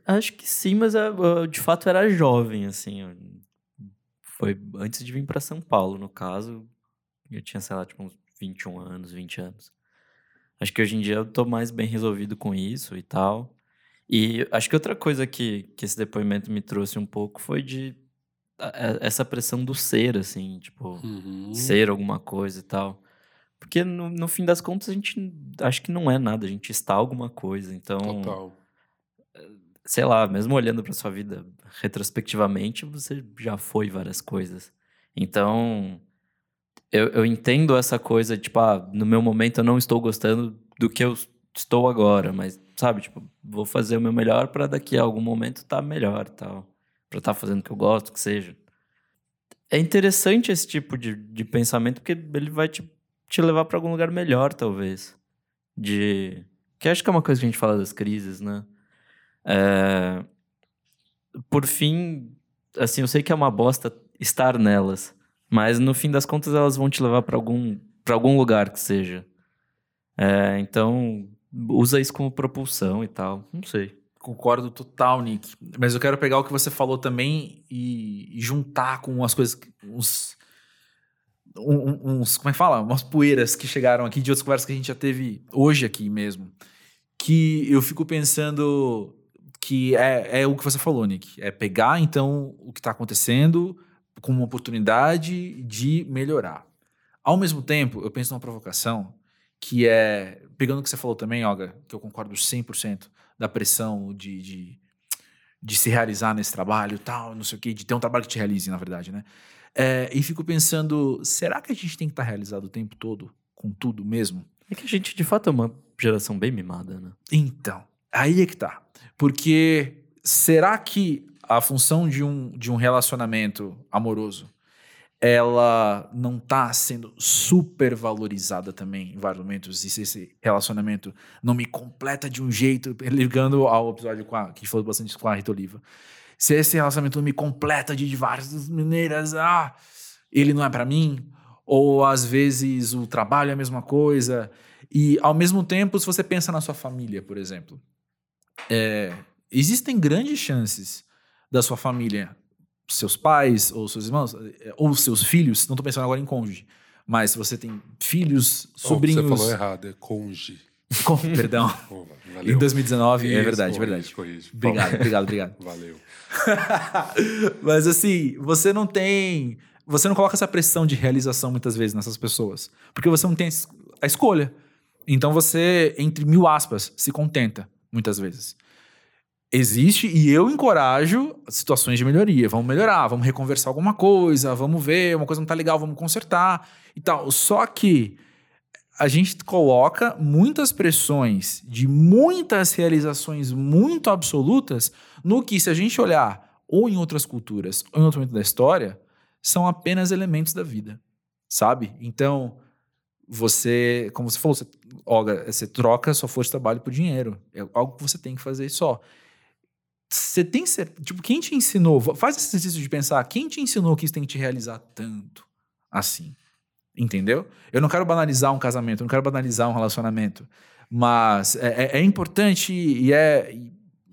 Speaker 2: Acho que sim, mas eu, de fato era jovem, assim. Foi antes de vir para São Paulo, no caso. Eu tinha, sei lá, tipo uns 21 anos, 20 anos. Acho que hoje em dia eu tô mais bem resolvido com isso e tal. E acho que outra coisa que, que esse depoimento me trouxe um pouco foi de essa pressão do ser, assim, tipo, uhum. ser alguma coisa e tal. Porque no, no fim das contas a gente acho que não é nada, a gente está alguma coisa. Então. Total. Sei lá, mesmo olhando para sua vida retrospectivamente, você já foi várias coisas. Então, eu, eu entendo essa coisa, tipo, ah, no meu momento eu não estou gostando do que eu estou agora, mas, sabe, tipo, vou fazer o meu melhor para daqui a algum momento estar tá melhor tal. Pra estar tá fazendo o que eu gosto, que seja. É interessante esse tipo de, de pensamento, porque ele vai te, te levar para algum lugar melhor, talvez. De. Que acho que é uma coisa que a gente fala das crises, né? É... Por fim, assim, eu sei que é uma bosta estar nelas, mas no fim das contas elas vão te levar para algum, pra algum lugar que seja. É, então, usa isso como propulsão e tal. Não sei.
Speaker 1: Concordo total, Nick. Mas eu quero pegar o que você falou também e, e juntar com as coisas, uns, uns, como é que fala? Umas poeiras que chegaram aqui de outras conversas que a gente já teve hoje aqui mesmo. Que eu fico pensando que é, é o que você falou, Nick. É pegar, então, o que está acontecendo como uma oportunidade de melhorar. Ao mesmo tempo, eu penso numa provocação que é, pegando o que você falou também, Olga, que eu concordo 100% da pressão de, de, de se realizar nesse trabalho tal, não sei o quê, de ter um trabalho que te realize, na verdade, né? É, e fico pensando, será que a gente tem que estar realizado o tempo todo com tudo mesmo?
Speaker 2: É que a gente, de fato, é uma geração bem mimada, né?
Speaker 1: Então, aí é que tá. Porque será que a função de um, de um relacionamento amoroso ela não está sendo super valorizada também em vários momentos. E se esse relacionamento não me completa de um jeito, ligando ao episódio com a, que falou bastante com a Rita Oliva. Se esse relacionamento não me completa de várias maneiras, ah, ele não é para mim. Ou às vezes o trabalho é a mesma coisa. E ao mesmo tempo, se você pensa na sua família, por exemplo, é, existem grandes chances da sua família seus pais ou seus irmãos eh, ou seus filhos, não estou pensando agora em cônjuge, mas se você tem filhos, sobrinhos.
Speaker 3: Oh, você falou errado, é cônjuge.
Speaker 1: Com, perdão. Oh, em 2019, Isso, é verdade, corrige, verdade.
Speaker 3: Corrige.
Speaker 1: Obrigado, obrigado, obrigado.
Speaker 3: Valeu.
Speaker 1: mas assim, você não tem. Você não coloca essa pressão de realização muitas vezes nessas pessoas. Porque você não tem a escolha. Então você, entre mil aspas, se contenta, muitas vezes existe e eu encorajo situações de melhoria. Vamos melhorar, vamos reconversar alguma coisa, vamos ver, uma coisa não tá legal, vamos consertar e tal. Só que a gente coloca muitas pressões de muitas realizações muito absolutas no que, se a gente olhar ou em outras culturas ou em outro momento da história, são apenas elementos da vida, sabe? Então, você, como você falou, você, Olga, você troca sua força de trabalho por dinheiro. É algo que você tem que fazer só. Você tem certeza. Tipo, quem te ensinou? Faz esse exercício de pensar. Quem te ensinou que isso tem que te realizar tanto assim? Entendeu? Eu não quero banalizar um casamento, eu não quero banalizar um relacionamento. Mas é, é, é importante e é,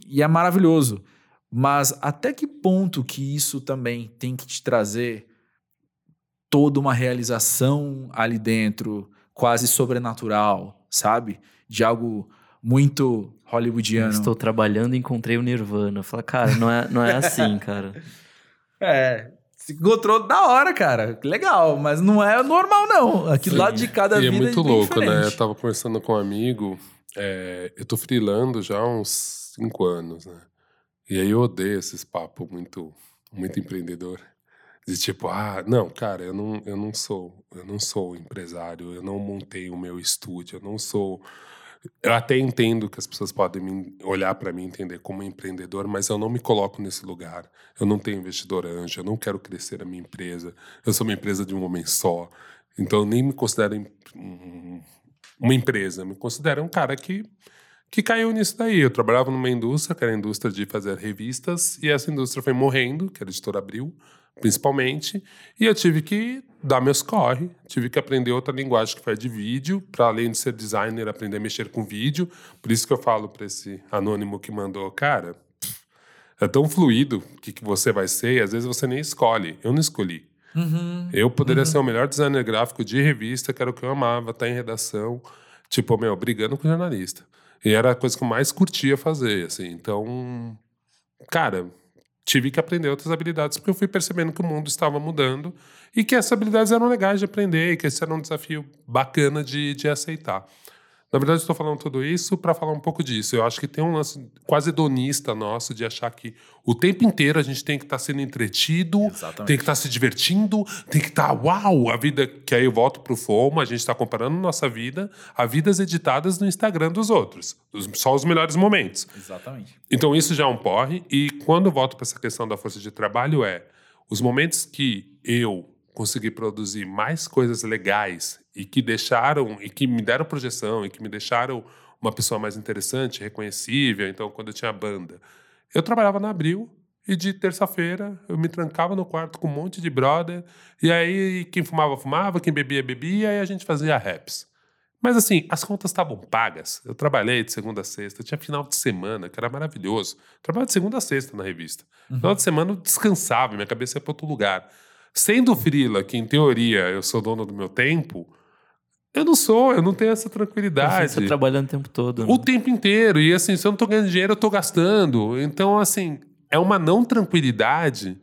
Speaker 1: e é maravilhoso. Mas até que ponto que isso também tem que te trazer toda uma realização ali dentro, quase sobrenatural, sabe? De algo muito hollywoodiano.
Speaker 2: Estou trabalhando e encontrei o Nirvana. Fala, cara, não é, não é assim, cara.
Speaker 1: É, se encontrou da hora, cara. Legal, mas não é normal, não. Aqui Sim. lado de cada e é
Speaker 3: vida
Speaker 1: é muito
Speaker 3: é louco,
Speaker 1: diferente.
Speaker 3: né? Eu tava conversando com um amigo, é, eu tô freelando já há uns cinco anos, né? E aí eu odeio esses papos muito, muito empreendedor. De tipo, ah, não, cara, eu não, eu não sou, eu não sou empresário, eu não montei o meu estúdio, eu não sou eu até entendo que as pessoas podem olhar para mim entender como empreendedor, mas eu não me coloco nesse lugar. Eu não tenho investidor anjo, eu não quero crescer a minha empresa. Eu sou uma empresa de um homem só. Então eu nem me considero uma empresa, eu me considero um cara que que caiu nisso daí. Eu trabalhava numa indústria, que era a indústria de fazer revistas, e essa indústria foi morrendo, que a editora Abril, principalmente, e eu tive que dar meus corre, tive que aprender outra linguagem que foi a de vídeo, para além de ser designer, aprender a mexer com vídeo. Por isso que eu falo para esse anônimo que mandou, cara, é tão fluido o que, que você vai ser, e às vezes você nem escolhe. Eu não escolhi. Uhum, eu poderia uhum. ser o melhor designer gráfico de revista, que era o que eu amava, estar tá em redação, tipo, meu, brigando com jornalista. E era a coisa que eu mais curtia fazer, assim. Então, cara, tive que aprender outras habilidades porque eu fui percebendo que o mundo estava mudando e que essas habilidades eram legais de aprender e que esse era um desafio bacana de, de aceitar. Na verdade, estou falando tudo isso para falar um pouco disso. Eu acho que tem um lance quase hedonista nosso de achar que o tempo inteiro a gente tem que estar tá sendo entretido, Exatamente. tem que estar tá se divertindo, tem que estar, tá, uau, a vida. Que aí eu volto para o FOMO, a gente está comparando nossa vida a vidas editadas no Instagram dos outros. Só os melhores momentos.
Speaker 1: Exatamente.
Speaker 3: Então isso já é um porre. E quando eu volto para essa questão da força de trabalho, é os momentos que eu consegui produzir mais coisas legais e que deixaram e que me deram projeção e que me deixaram uma pessoa mais interessante, reconhecível. Então, quando eu tinha banda, eu trabalhava na Abril e de terça-feira eu me trancava no quarto com um monte de brother e aí quem fumava fumava, quem bebia bebia e a gente fazia raps. Mas assim, as contas estavam pagas. Eu trabalhei de segunda a sexta, tinha final de semana, que era maravilhoso. trabalhava de segunda a sexta na revista. Uhum. Final de semana eu descansava, minha cabeça ia para outro lugar. Sendo frila, que em teoria eu sou dono do meu tempo, eu não sou, eu não tenho essa tranquilidade.
Speaker 2: Você trabalhando o tempo todo.
Speaker 3: Né? O tempo inteiro. E assim, se eu não tô ganhando dinheiro, eu tô gastando. Então, assim, é uma não tranquilidade.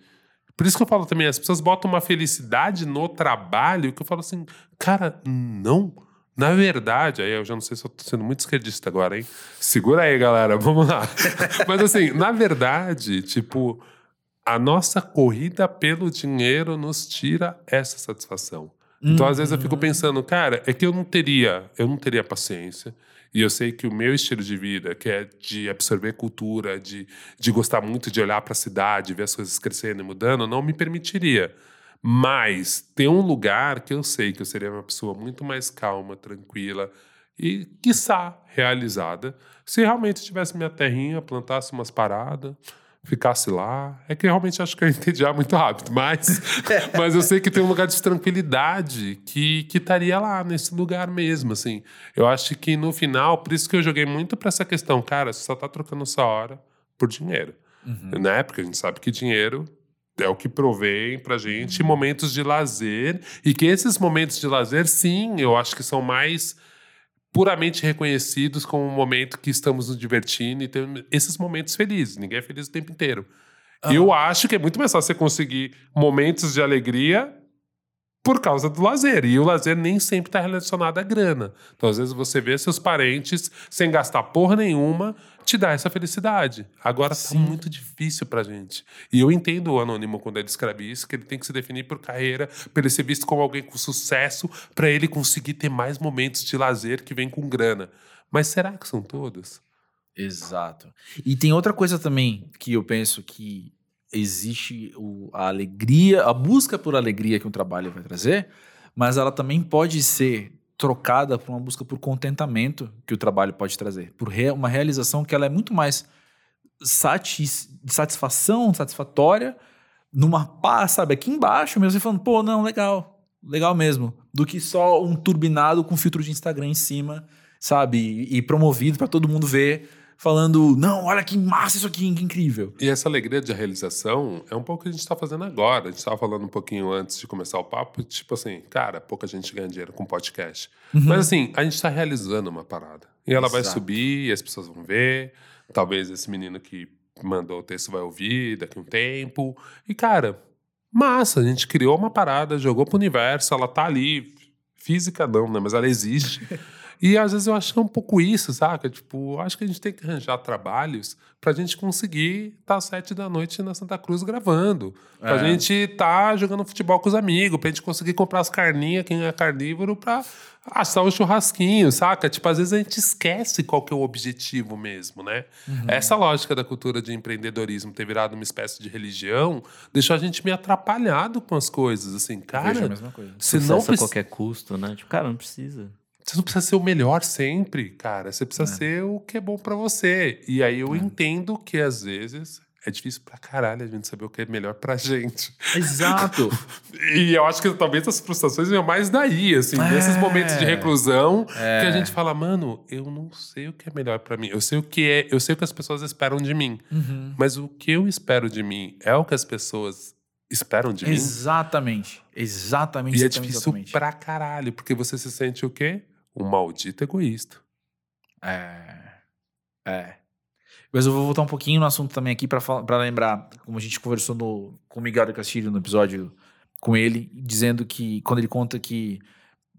Speaker 3: Por isso que eu falo também, as pessoas botam uma felicidade no trabalho que eu falo assim, cara, não. Na verdade, aí eu já não sei se eu tô sendo muito esquerdista agora, hein? Segura aí, galera, vamos lá. Mas assim, na verdade, tipo, a nossa corrida pelo dinheiro nos tira essa satisfação. Então, às vezes eu fico uhum. pensando, cara, é que eu não teria, eu não teria paciência. E eu sei que o meu estilo de vida, que é de absorver cultura, de, de gostar muito de olhar para a cidade, ver as coisas crescendo e mudando, não me permitiria. Mas tem um lugar que eu sei que eu seria uma pessoa muito mais calma, tranquila e, quiçá, realizada se realmente tivesse minha terrinha, plantasse umas paradas ficasse lá. É que realmente acho que eu entendi muito rápido, mas, mas eu sei que tem um lugar de tranquilidade que, que estaria lá, nesse lugar mesmo, assim. Eu acho que no final, por isso que eu joguei muito para essa questão, cara, você só tá trocando essa hora por dinheiro. Uhum. Né? Porque a gente sabe que dinheiro é o que provém pra gente uhum. momentos de lazer e que esses momentos de lazer, sim, eu acho que são mais puramente reconhecidos como um momento que estamos nos divertindo e temos esses momentos felizes. Ninguém é feliz o tempo inteiro. Uhum. Eu acho que é muito mais fácil você conseguir momentos de alegria por causa do lazer. E o lazer nem sempre está relacionado à grana. Então, às vezes, você vê seus parentes sem gastar porra nenhuma te dá essa felicidade. Agora tá Sim. tá muito difícil pra gente. E eu entendo o anônimo quando ele escreve isso, que ele tem que se definir por carreira, para ele ser visto como alguém com sucesso, para ele conseguir ter mais momentos de lazer que vem com grana. Mas será que são todos?
Speaker 1: Exato. E tem outra coisa também que eu penso que existe o, a alegria, a busca por alegria que um trabalho vai trazer, mas ela também pode ser trocada por uma busca por contentamento que o trabalho pode trazer, por re uma realização que ela é muito mais satis satisfação, satisfatória, numa paz, sabe, aqui embaixo mesmo, você falando, pô, não, legal, legal mesmo, do que só um turbinado com filtro de Instagram em cima, sabe, e, e promovido para todo mundo ver falando, não, olha que massa isso aqui, que incrível.
Speaker 3: E essa alegria de realização é um pouco o que a gente está fazendo agora. A gente estava falando um pouquinho antes de começar o papo, tipo assim, cara, pouca gente ganha dinheiro com podcast. Uhum. Mas assim, a gente está realizando uma parada. E ela Exato. vai subir, e as pessoas vão ver. Talvez esse menino que mandou o texto vai ouvir daqui a um tempo. E, cara, massa, a gente criou uma parada, jogou pro universo, ela tá ali. Física não, né? Mas ela existe. E às vezes eu acho que é um pouco isso, saca? Tipo, acho que a gente tem que arranjar trabalhos pra gente conseguir estar tá às sete da noite na Santa Cruz gravando. Pra é. gente estar tá jogando futebol com os amigos, pra gente conseguir comprar as carninhas, quem é carnívoro, pra assar um churrasquinho, saca? Tipo, às vezes a gente esquece qual que é o objetivo mesmo, né? Uhum. Essa lógica da cultura de empreendedorismo ter virado uma espécie de religião deixou a gente meio atrapalhado com as coisas, assim, cara. Vejo a mesma
Speaker 2: coisa. Se não a qualquer custo, né? Tipo, cara, não precisa.
Speaker 3: Você não precisa ser o melhor sempre, cara. Você precisa é. ser o que é bom para você. E aí eu é. entendo que às vezes é difícil pra caralho a gente saber o que é melhor pra gente.
Speaker 1: Exato.
Speaker 3: e eu acho que talvez as frustrações venham mais daí, assim, é. nesses momentos de reclusão, é. que a gente fala, mano, eu não sei o que é melhor para mim. Eu sei o que é, eu sei o que as pessoas esperam de mim. Uhum. Mas o que eu espero de mim é o que as pessoas esperam de
Speaker 1: exatamente.
Speaker 3: mim.
Speaker 1: Exatamente.
Speaker 3: E é difícil exatamente. pra caralho, porque você se sente o quê? Um maldito egoísta.
Speaker 1: É. É. Mas eu vou voltar um pouquinho no assunto também aqui para lembrar, como a gente conversou no, com o Miguel de Castilho no episódio com ele, dizendo que quando ele conta que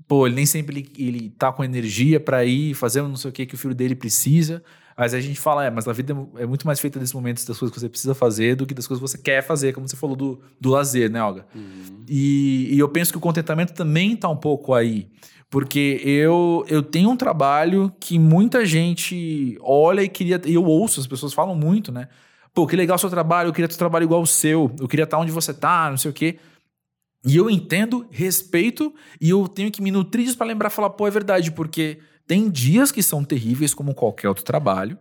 Speaker 1: pô, ele nem sempre ele, ele tá com energia para ir fazer não sei o que que o filho dele precisa. Mas a gente fala, é, mas a vida é muito mais feita desses momentos das coisas que você precisa fazer do que das coisas que você quer fazer, como você falou do, do lazer, né, Olga? Uhum. E, e eu penso que o contentamento também tá um pouco aí. Porque eu, eu tenho um trabalho que muita gente olha e queria. E eu ouço, as pessoas falam muito, né? Pô, que legal o seu trabalho, eu queria ter um trabalho igual o seu, eu queria estar onde você tá, não sei o quê. E eu entendo, respeito, e eu tenho que me nutrir disso para lembrar falar, pô, é verdade, porque tem dias que são terríveis, como qualquer outro trabalho.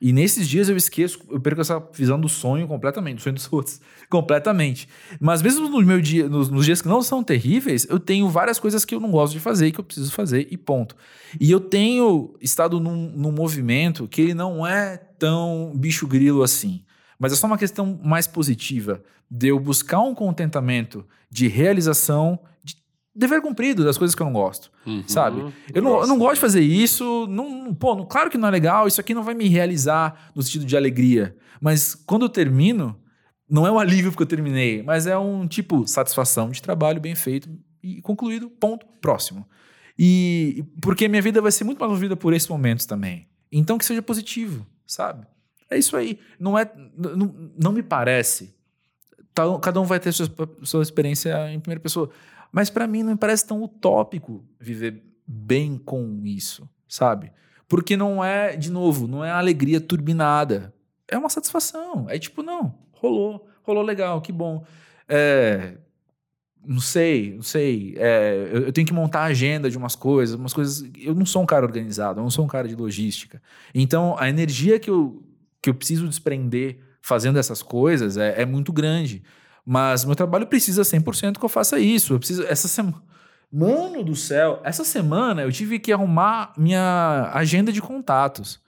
Speaker 1: E nesses dias eu esqueço, eu perco essa visão do sonho completamente, do sonho dos outros, completamente. Mas mesmo no meu dia, nos, nos, dias que não são terríveis, eu tenho várias coisas que eu não gosto de fazer que eu preciso fazer e ponto. E eu tenho estado num, num movimento que ele não é tão bicho grilo assim. Mas é só uma questão mais positiva de eu buscar um contentamento de realização, dever cumprido das coisas que eu não gosto, uhum, sabe? Eu não, eu não, gosto de fazer isso, não, pô, não, claro que não é legal, isso aqui não vai me realizar no sentido de alegria, mas quando eu termino, não é um alívio porque eu terminei, mas é um tipo satisfação de trabalho bem feito e concluído, ponto, próximo. E porque minha vida vai ser muito mais movida por esses momentos também. Então que seja positivo, sabe? É isso aí. Não é, não, não me parece. Tá, cada um vai ter sua, sua experiência em primeira pessoa. Mas para mim não me parece tão utópico viver bem com isso, sabe? Porque não é, de novo, não é alegria turbinada. É uma satisfação. É tipo, não, rolou, rolou legal, que bom. É, não sei, não sei. É, eu, eu, tenho que montar a agenda de umas coisas, umas coisas. Eu não sou um cara organizado, eu não sou um cara de logística. Então, a energia que eu, que eu preciso desprender fazendo essas coisas é, é muito grande. Mas meu trabalho precisa 100% que eu faça isso. Eu preciso. Essa semana. Mano do céu, essa semana eu tive que arrumar minha agenda de contatos.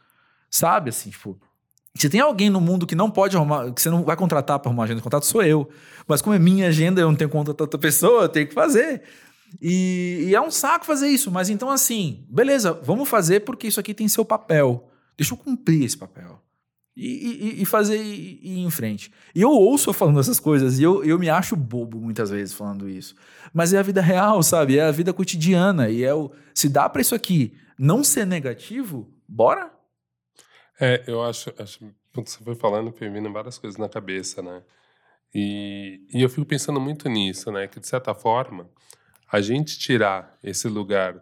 Speaker 1: Sabe, assim, tipo. Se tem alguém no mundo que não pode arrumar, que você não vai contratar para arrumar agenda de contato, sou eu. Mas como é minha agenda, eu não tenho contato outra pessoa, eu tenho que fazer. E, e, é um saco fazer isso. Mas então, assim, beleza, vamos fazer porque isso aqui tem seu papel. Deixa eu cumprir esse papel e, e, fazer e, ir em frente. E eu ouço falando essas coisas e eu, eu me acho bobo muitas vezes falando isso. Mas é a vida real, sabe? É a vida cotidiana. E é o. Se dá para isso aqui não ser negativo, bora?
Speaker 3: É, eu acho. acho quando você foi falando, foi vindo várias coisas na cabeça, né? E, e eu fico pensando muito nisso, né? Que de certa forma, a gente tirar esse lugar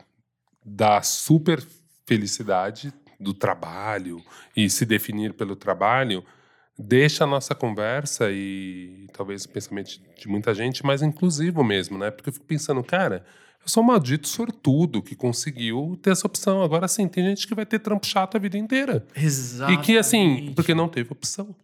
Speaker 3: da super felicidade do trabalho e se definir pelo trabalho, deixa a nossa conversa e talvez o pensamento de muita gente mais inclusivo mesmo, né? Porque eu fico pensando, cara, eu sou um maldito sortudo que conseguiu ter essa opção. Agora sim, tem gente que vai ter trampo chato a vida inteira.
Speaker 1: Exato.
Speaker 3: E que assim, porque não teve opção.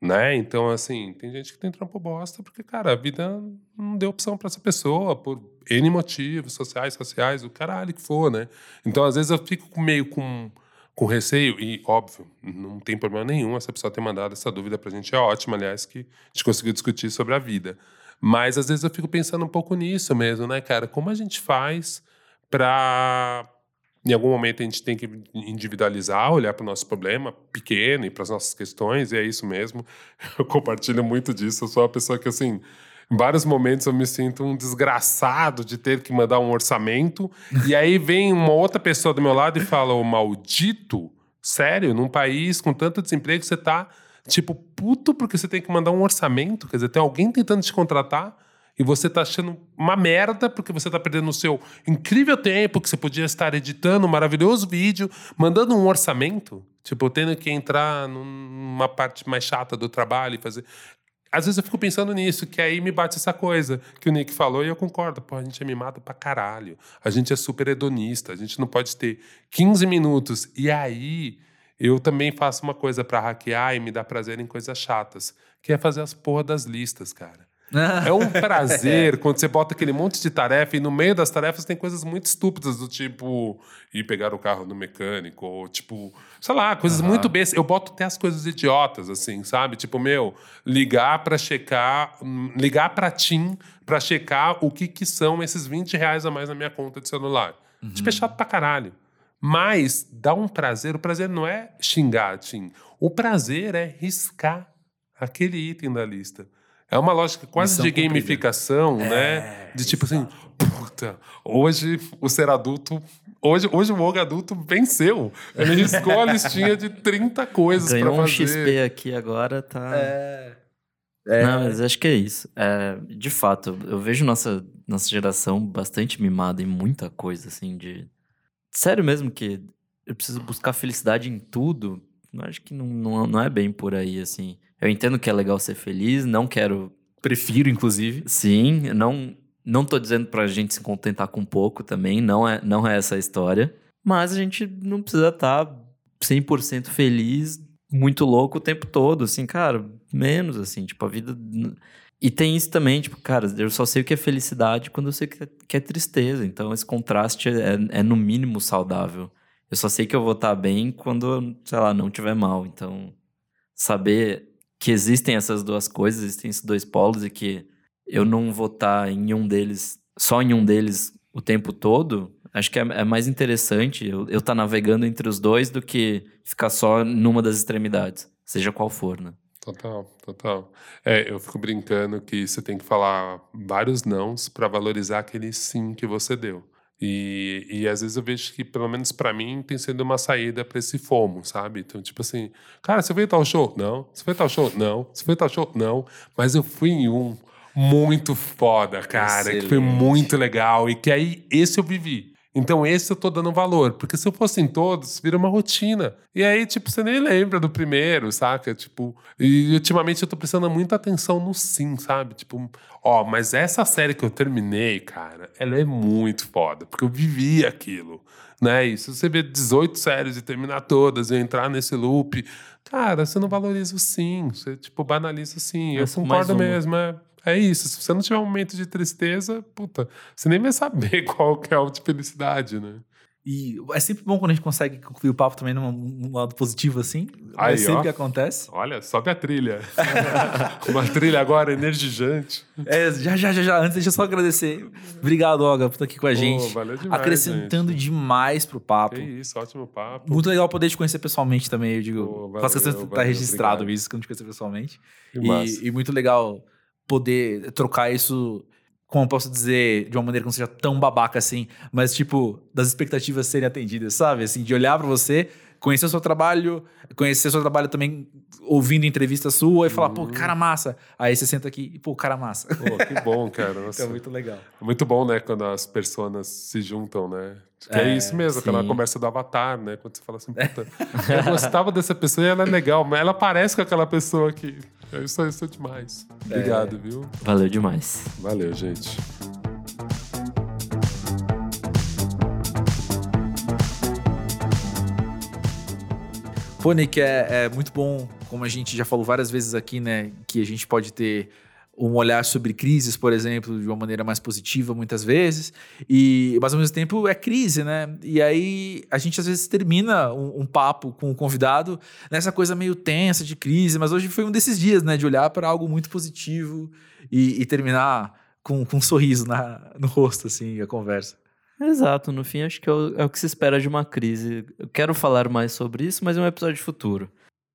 Speaker 3: Né? Então, assim, tem gente que tem trampo bosta porque, cara, a vida não deu opção para essa pessoa por N motivos sociais, sociais, o caralho que for, né? Então, às vezes eu fico meio com, com receio e, óbvio, não tem problema nenhum essa pessoa ter mandado essa dúvida pra gente. É ótimo, aliás, que a gente conseguiu discutir sobre a vida. Mas, às vezes eu fico pensando um pouco nisso mesmo, né, cara? Como a gente faz para em algum momento a gente tem que individualizar, olhar para o nosso problema pequeno e para as nossas questões, e é isso mesmo. Eu compartilho muito disso. Eu sou uma pessoa que, assim, em vários momentos eu me sinto um desgraçado de ter que mandar um orçamento, e aí vem uma outra pessoa do meu lado e fala: Ô maldito, sério, num país com tanto desemprego, você tá, tipo, puto porque você tem que mandar um orçamento? Quer dizer, tem alguém tentando te contratar e você está achando uma merda porque você está perdendo o seu incrível tempo que você podia estar editando um maravilhoso vídeo, mandando um orçamento, tipo, tendo que entrar numa parte mais chata do trabalho e fazer. Às vezes eu fico pensando nisso, que aí me bate essa coisa que o Nick falou e eu concordo. Pô, a gente é mimado pra caralho. A gente é super hedonista. A gente não pode ter 15 minutos. E aí eu também faço uma coisa para hackear e me dar prazer em coisas chatas, que é fazer as porra das listas, cara. É um prazer quando você bota aquele monte de tarefa e no meio das tarefas tem coisas muito estúpidas, do tipo ir pegar o carro no mecânico, ou tipo, sei lá, coisas uhum. muito bestas. Eu boto até as coisas idiotas, assim, sabe? Tipo, meu, ligar para checar, ligar pra TIM para checar o que, que são esses 20 reais a mais na minha conta de celular. Uhum. Tipo, é chato pra caralho. Mas dá um prazer. O prazer não é xingar, Tim. O prazer é riscar aquele item da lista. É uma lógica quase
Speaker 1: Missão
Speaker 3: de
Speaker 1: cumprida.
Speaker 3: gamificação,
Speaker 1: É,
Speaker 3: né? De tipo assim, puta, hoje o ser adulto. Hoje, hoje o Og adulto venceu. Ele riscou a listinha de 30 coisas pra
Speaker 2: Ganhou um
Speaker 3: fazer.
Speaker 2: XP aqui agora, tá.
Speaker 1: É.
Speaker 2: Não, mas acho que é isso. É, de fato, eu vejo nossa, nossa geração bastante mimada em muita coisa, assim, de. Sério mesmo que eu preciso buscar felicidade em tudo. Eu acho que não, não, não é bem por aí, assim. Eu entendo que é legal ser feliz, não quero.
Speaker 1: Prefiro, inclusive.
Speaker 2: Sim, não, não tô dizendo pra gente se contentar com pouco também, não é, não é essa a história. Mas a gente não precisa estar 100% feliz, muito louco o tempo todo, assim, cara, menos, assim, tipo, a vida. E tem isso também, tipo, cara, eu só sei o que é felicidade quando eu sei que é, que é tristeza. Então, esse contraste é, é, no mínimo saudável. Eu só sei que eu vou estar bem quando, sei lá, não tiver mal. Então, saber que existem essas duas coisas, existem esses dois polos e que eu não vou estar em um deles, só em um deles o tempo todo, acho que é, é mais interessante eu estar tá navegando entre os dois do que ficar só numa das extremidades, seja qual for, né?
Speaker 3: Total, total. É, eu fico brincando que você tem que falar vários nãos para valorizar aquele sim que você deu. E, e às vezes eu vejo que, pelo menos para mim, tem sido uma saída para esse fomo, sabe? Então, tipo assim, cara, você foi tal show? Não. Você foi tal show? Não. Você foi tal show? Não. Mas eu fui em um muito foda, cara, que foi
Speaker 1: Excelente.
Speaker 3: muito legal e que aí esse eu vivi. Então esse eu tô dando valor, porque se eu fosse em todos, vira uma rotina. E aí, tipo, você nem lembra do primeiro, saca? Tipo, e ultimamente eu tô prestando muita atenção no sim, sabe? Tipo, ó, mas essa série que eu terminei, cara, ela é muito foda, porque eu vivi aquilo, né? E se você ver 18 séries e terminar todas e entrar nesse loop, cara, você não valoriza o sim, você, tipo, banaliza o sim. Eu
Speaker 2: Essa
Speaker 3: concordo mesmo, é. É isso, se você não tiver um momento de tristeza, puta, você nem vai saber qual que é o de felicidade, né?
Speaker 1: E é sempre bom quando a gente consegue concluir o papo também num, num lado positivo, assim.
Speaker 3: Aí,
Speaker 1: é sempre
Speaker 3: ó.
Speaker 1: que acontece.
Speaker 3: Olha, sobe a trilha. Uma trilha agora energizante.
Speaker 1: É, já, já, já, já. Antes, deixa eu só agradecer. Obrigado, Olga, por estar aqui com a
Speaker 3: Pô,
Speaker 1: gente.
Speaker 3: valeu demais,
Speaker 1: acrescentando
Speaker 3: gente.
Speaker 1: demais pro papo.
Speaker 3: Que isso, ótimo papo.
Speaker 1: Muito legal poder te conhecer pessoalmente também, eu digo.
Speaker 3: Pô, valeu,
Speaker 1: de estar
Speaker 3: valeu,
Speaker 1: registrado
Speaker 3: obrigado.
Speaker 1: isso, que eu não te conhecer pessoalmente. E, e muito legal poder trocar isso, como eu posso dizer, de uma maneira que não seja tão babaca assim, mas tipo, das expectativas serem atendidas, sabe? Assim, de olhar pra você, conhecer o seu trabalho, conhecer o seu trabalho também ouvindo entrevista sua e falar, pô, cara massa. Aí você senta aqui e, pô, cara massa.
Speaker 3: Pô, que bom, cara. Nossa.
Speaker 1: Então, muito legal.
Speaker 3: É muito bom, né, quando as pessoas se juntam, né? Que é,
Speaker 1: É,
Speaker 3: isso mesmo, aquela
Speaker 2: sim.
Speaker 3: conversa do avatar, né? Quando você fala assim, puta, eu gostava dessa pessoa e ela é legal, mas ela parece com aquela pessoa aqui. Isso, é- isso é demais. Obrigado, viu?
Speaker 2: Valeu demais.
Speaker 3: Valeu, gente.
Speaker 1: Pô, Nick, é, é muito bom, como a gente já falou várias vezes aqui, né? Que a gente pode ter um olhar sobre crises, por exemplo, de uma maneira mais positiva muitas vezes. E, mas ao mesmo tempo é crise, né? E aí a gente às vezes termina um, um papo com o convidado nessa coisa meio tensa de crise, mas hoje foi um desses dias, né? De olhar para algo muito positivo e, e terminar com, com um sorriso na, no rosto, assim, a conversa.
Speaker 2: Exato, no fim acho que é o, é o que se espera de uma crise. Eu quero falar mais sobre isso, mas é um episódio futuro.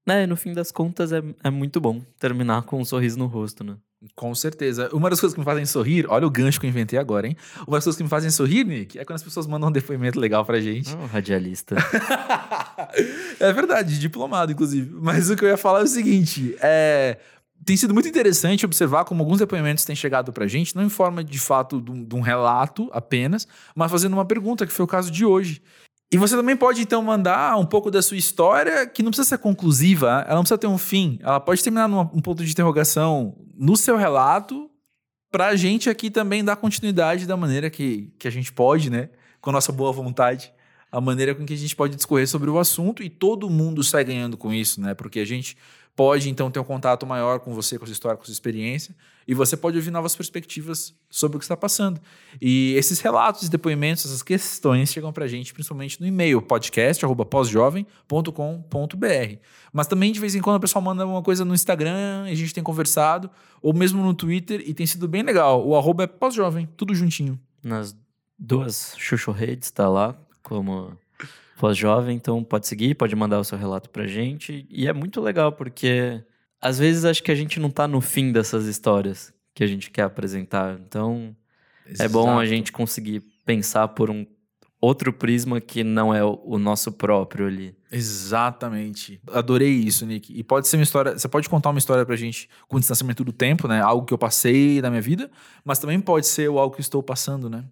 Speaker 2: Né, no fim das contas é, é muito bom terminar com um sorriso no rosto, né?
Speaker 1: Com certeza. Uma das coisas que me fazem sorrir, olha o gancho que eu inventei agora, hein? Uma das coisas que me fazem sorrir, Nick, é quando as pessoas mandam um depoimento legal pra gente.
Speaker 2: Oh, radialista.
Speaker 1: é verdade, diplomado, inclusive. Mas o que eu ia falar é o seguinte: é. Tem sido muito interessante observar como alguns depoimentos têm chegado pra gente, não em forma de fato de um, de um relato apenas, mas fazendo uma pergunta, que foi o caso de hoje. E você também pode, então, mandar um pouco da sua história, que não precisa ser conclusiva, ela não precisa ter um fim. Ela pode terminar num um ponto de interrogação no seu relato, pra gente aqui também dar continuidade da maneira que, que a gente pode, né? Com a nossa boa vontade, a maneira com que a gente pode discorrer sobre o assunto e todo mundo sai ganhando com isso, né? Porque a gente pode, então, ter um contato maior com você, com a sua história, com a sua experiência, e você pode ouvir novas perspectivas sobre o que está passando. E esses relatos, depoimentos, essas questões chegam pra gente principalmente no e-mail podcast@posjovem.com.br. Mas também de vez em quando o pessoal manda uma coisa no Instagram, a gente tem conversado, ou mesmo no Twitter, e tem sido bem legal. O arroba é pós-jovem, tudo juntinho.
Speaker 2: Nas duas Xuxu Redes tá lá, como Pós-jovem, então pode seguir, pode mandar o seu relato pra gente. E é muito legal, porque às vezes acho que a gente não tá no fim dessas histórias que a gente quer apresentar. Então é bom a
Speaker 1: Exato.
Speaker 2: gente conseguir pensar por um outro prisma que não é o, o nosso próprio ali.
Speaker 1: Exatamente. Adorei isso, Nick. E pode ser uma história. Você pode contar uma história pra gente com distanciamento do tempo, né? Algo que eu passei na minha vida, mas também pode ser o algo que estou passando, né?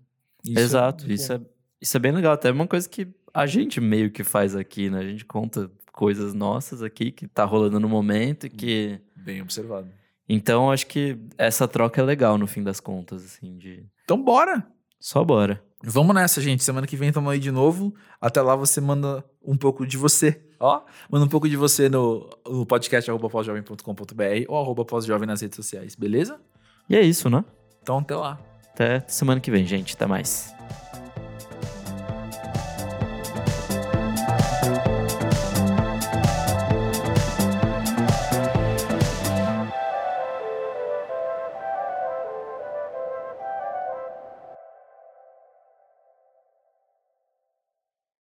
Speaker 1: Isso é
Speaker 2: Exato,
Speaker 1: muito
Speaker 2: isso
Speaker 1: bom.
Speaker 2: é, isso é bem legal. Até é uma coisa que a gente meio que faz aqui, né? A gente conta coisas nossas aqui que tá rolando no momento e que.
Speaker 1: bem observado.
Speaker 2: Então acho que essa troca é legal no fim das contas, assim, de.
Speaker 1: Então, bora!
Speaker 2: Só bora.
Speaker 1: Vamos nessa, gente. Semana que vem estamos aí de novo. Até lá você manda um pouco de você. Ó, manda um pouco de você no, no podcast arroba pósjovem.com.br ou arroba pós-jovem nas redes sociais, beleza?
Speaker 2: E é isso, né?
Speaker 1: Então, até lá.
Speaker 2: Até semana que vem, gente. Até mais.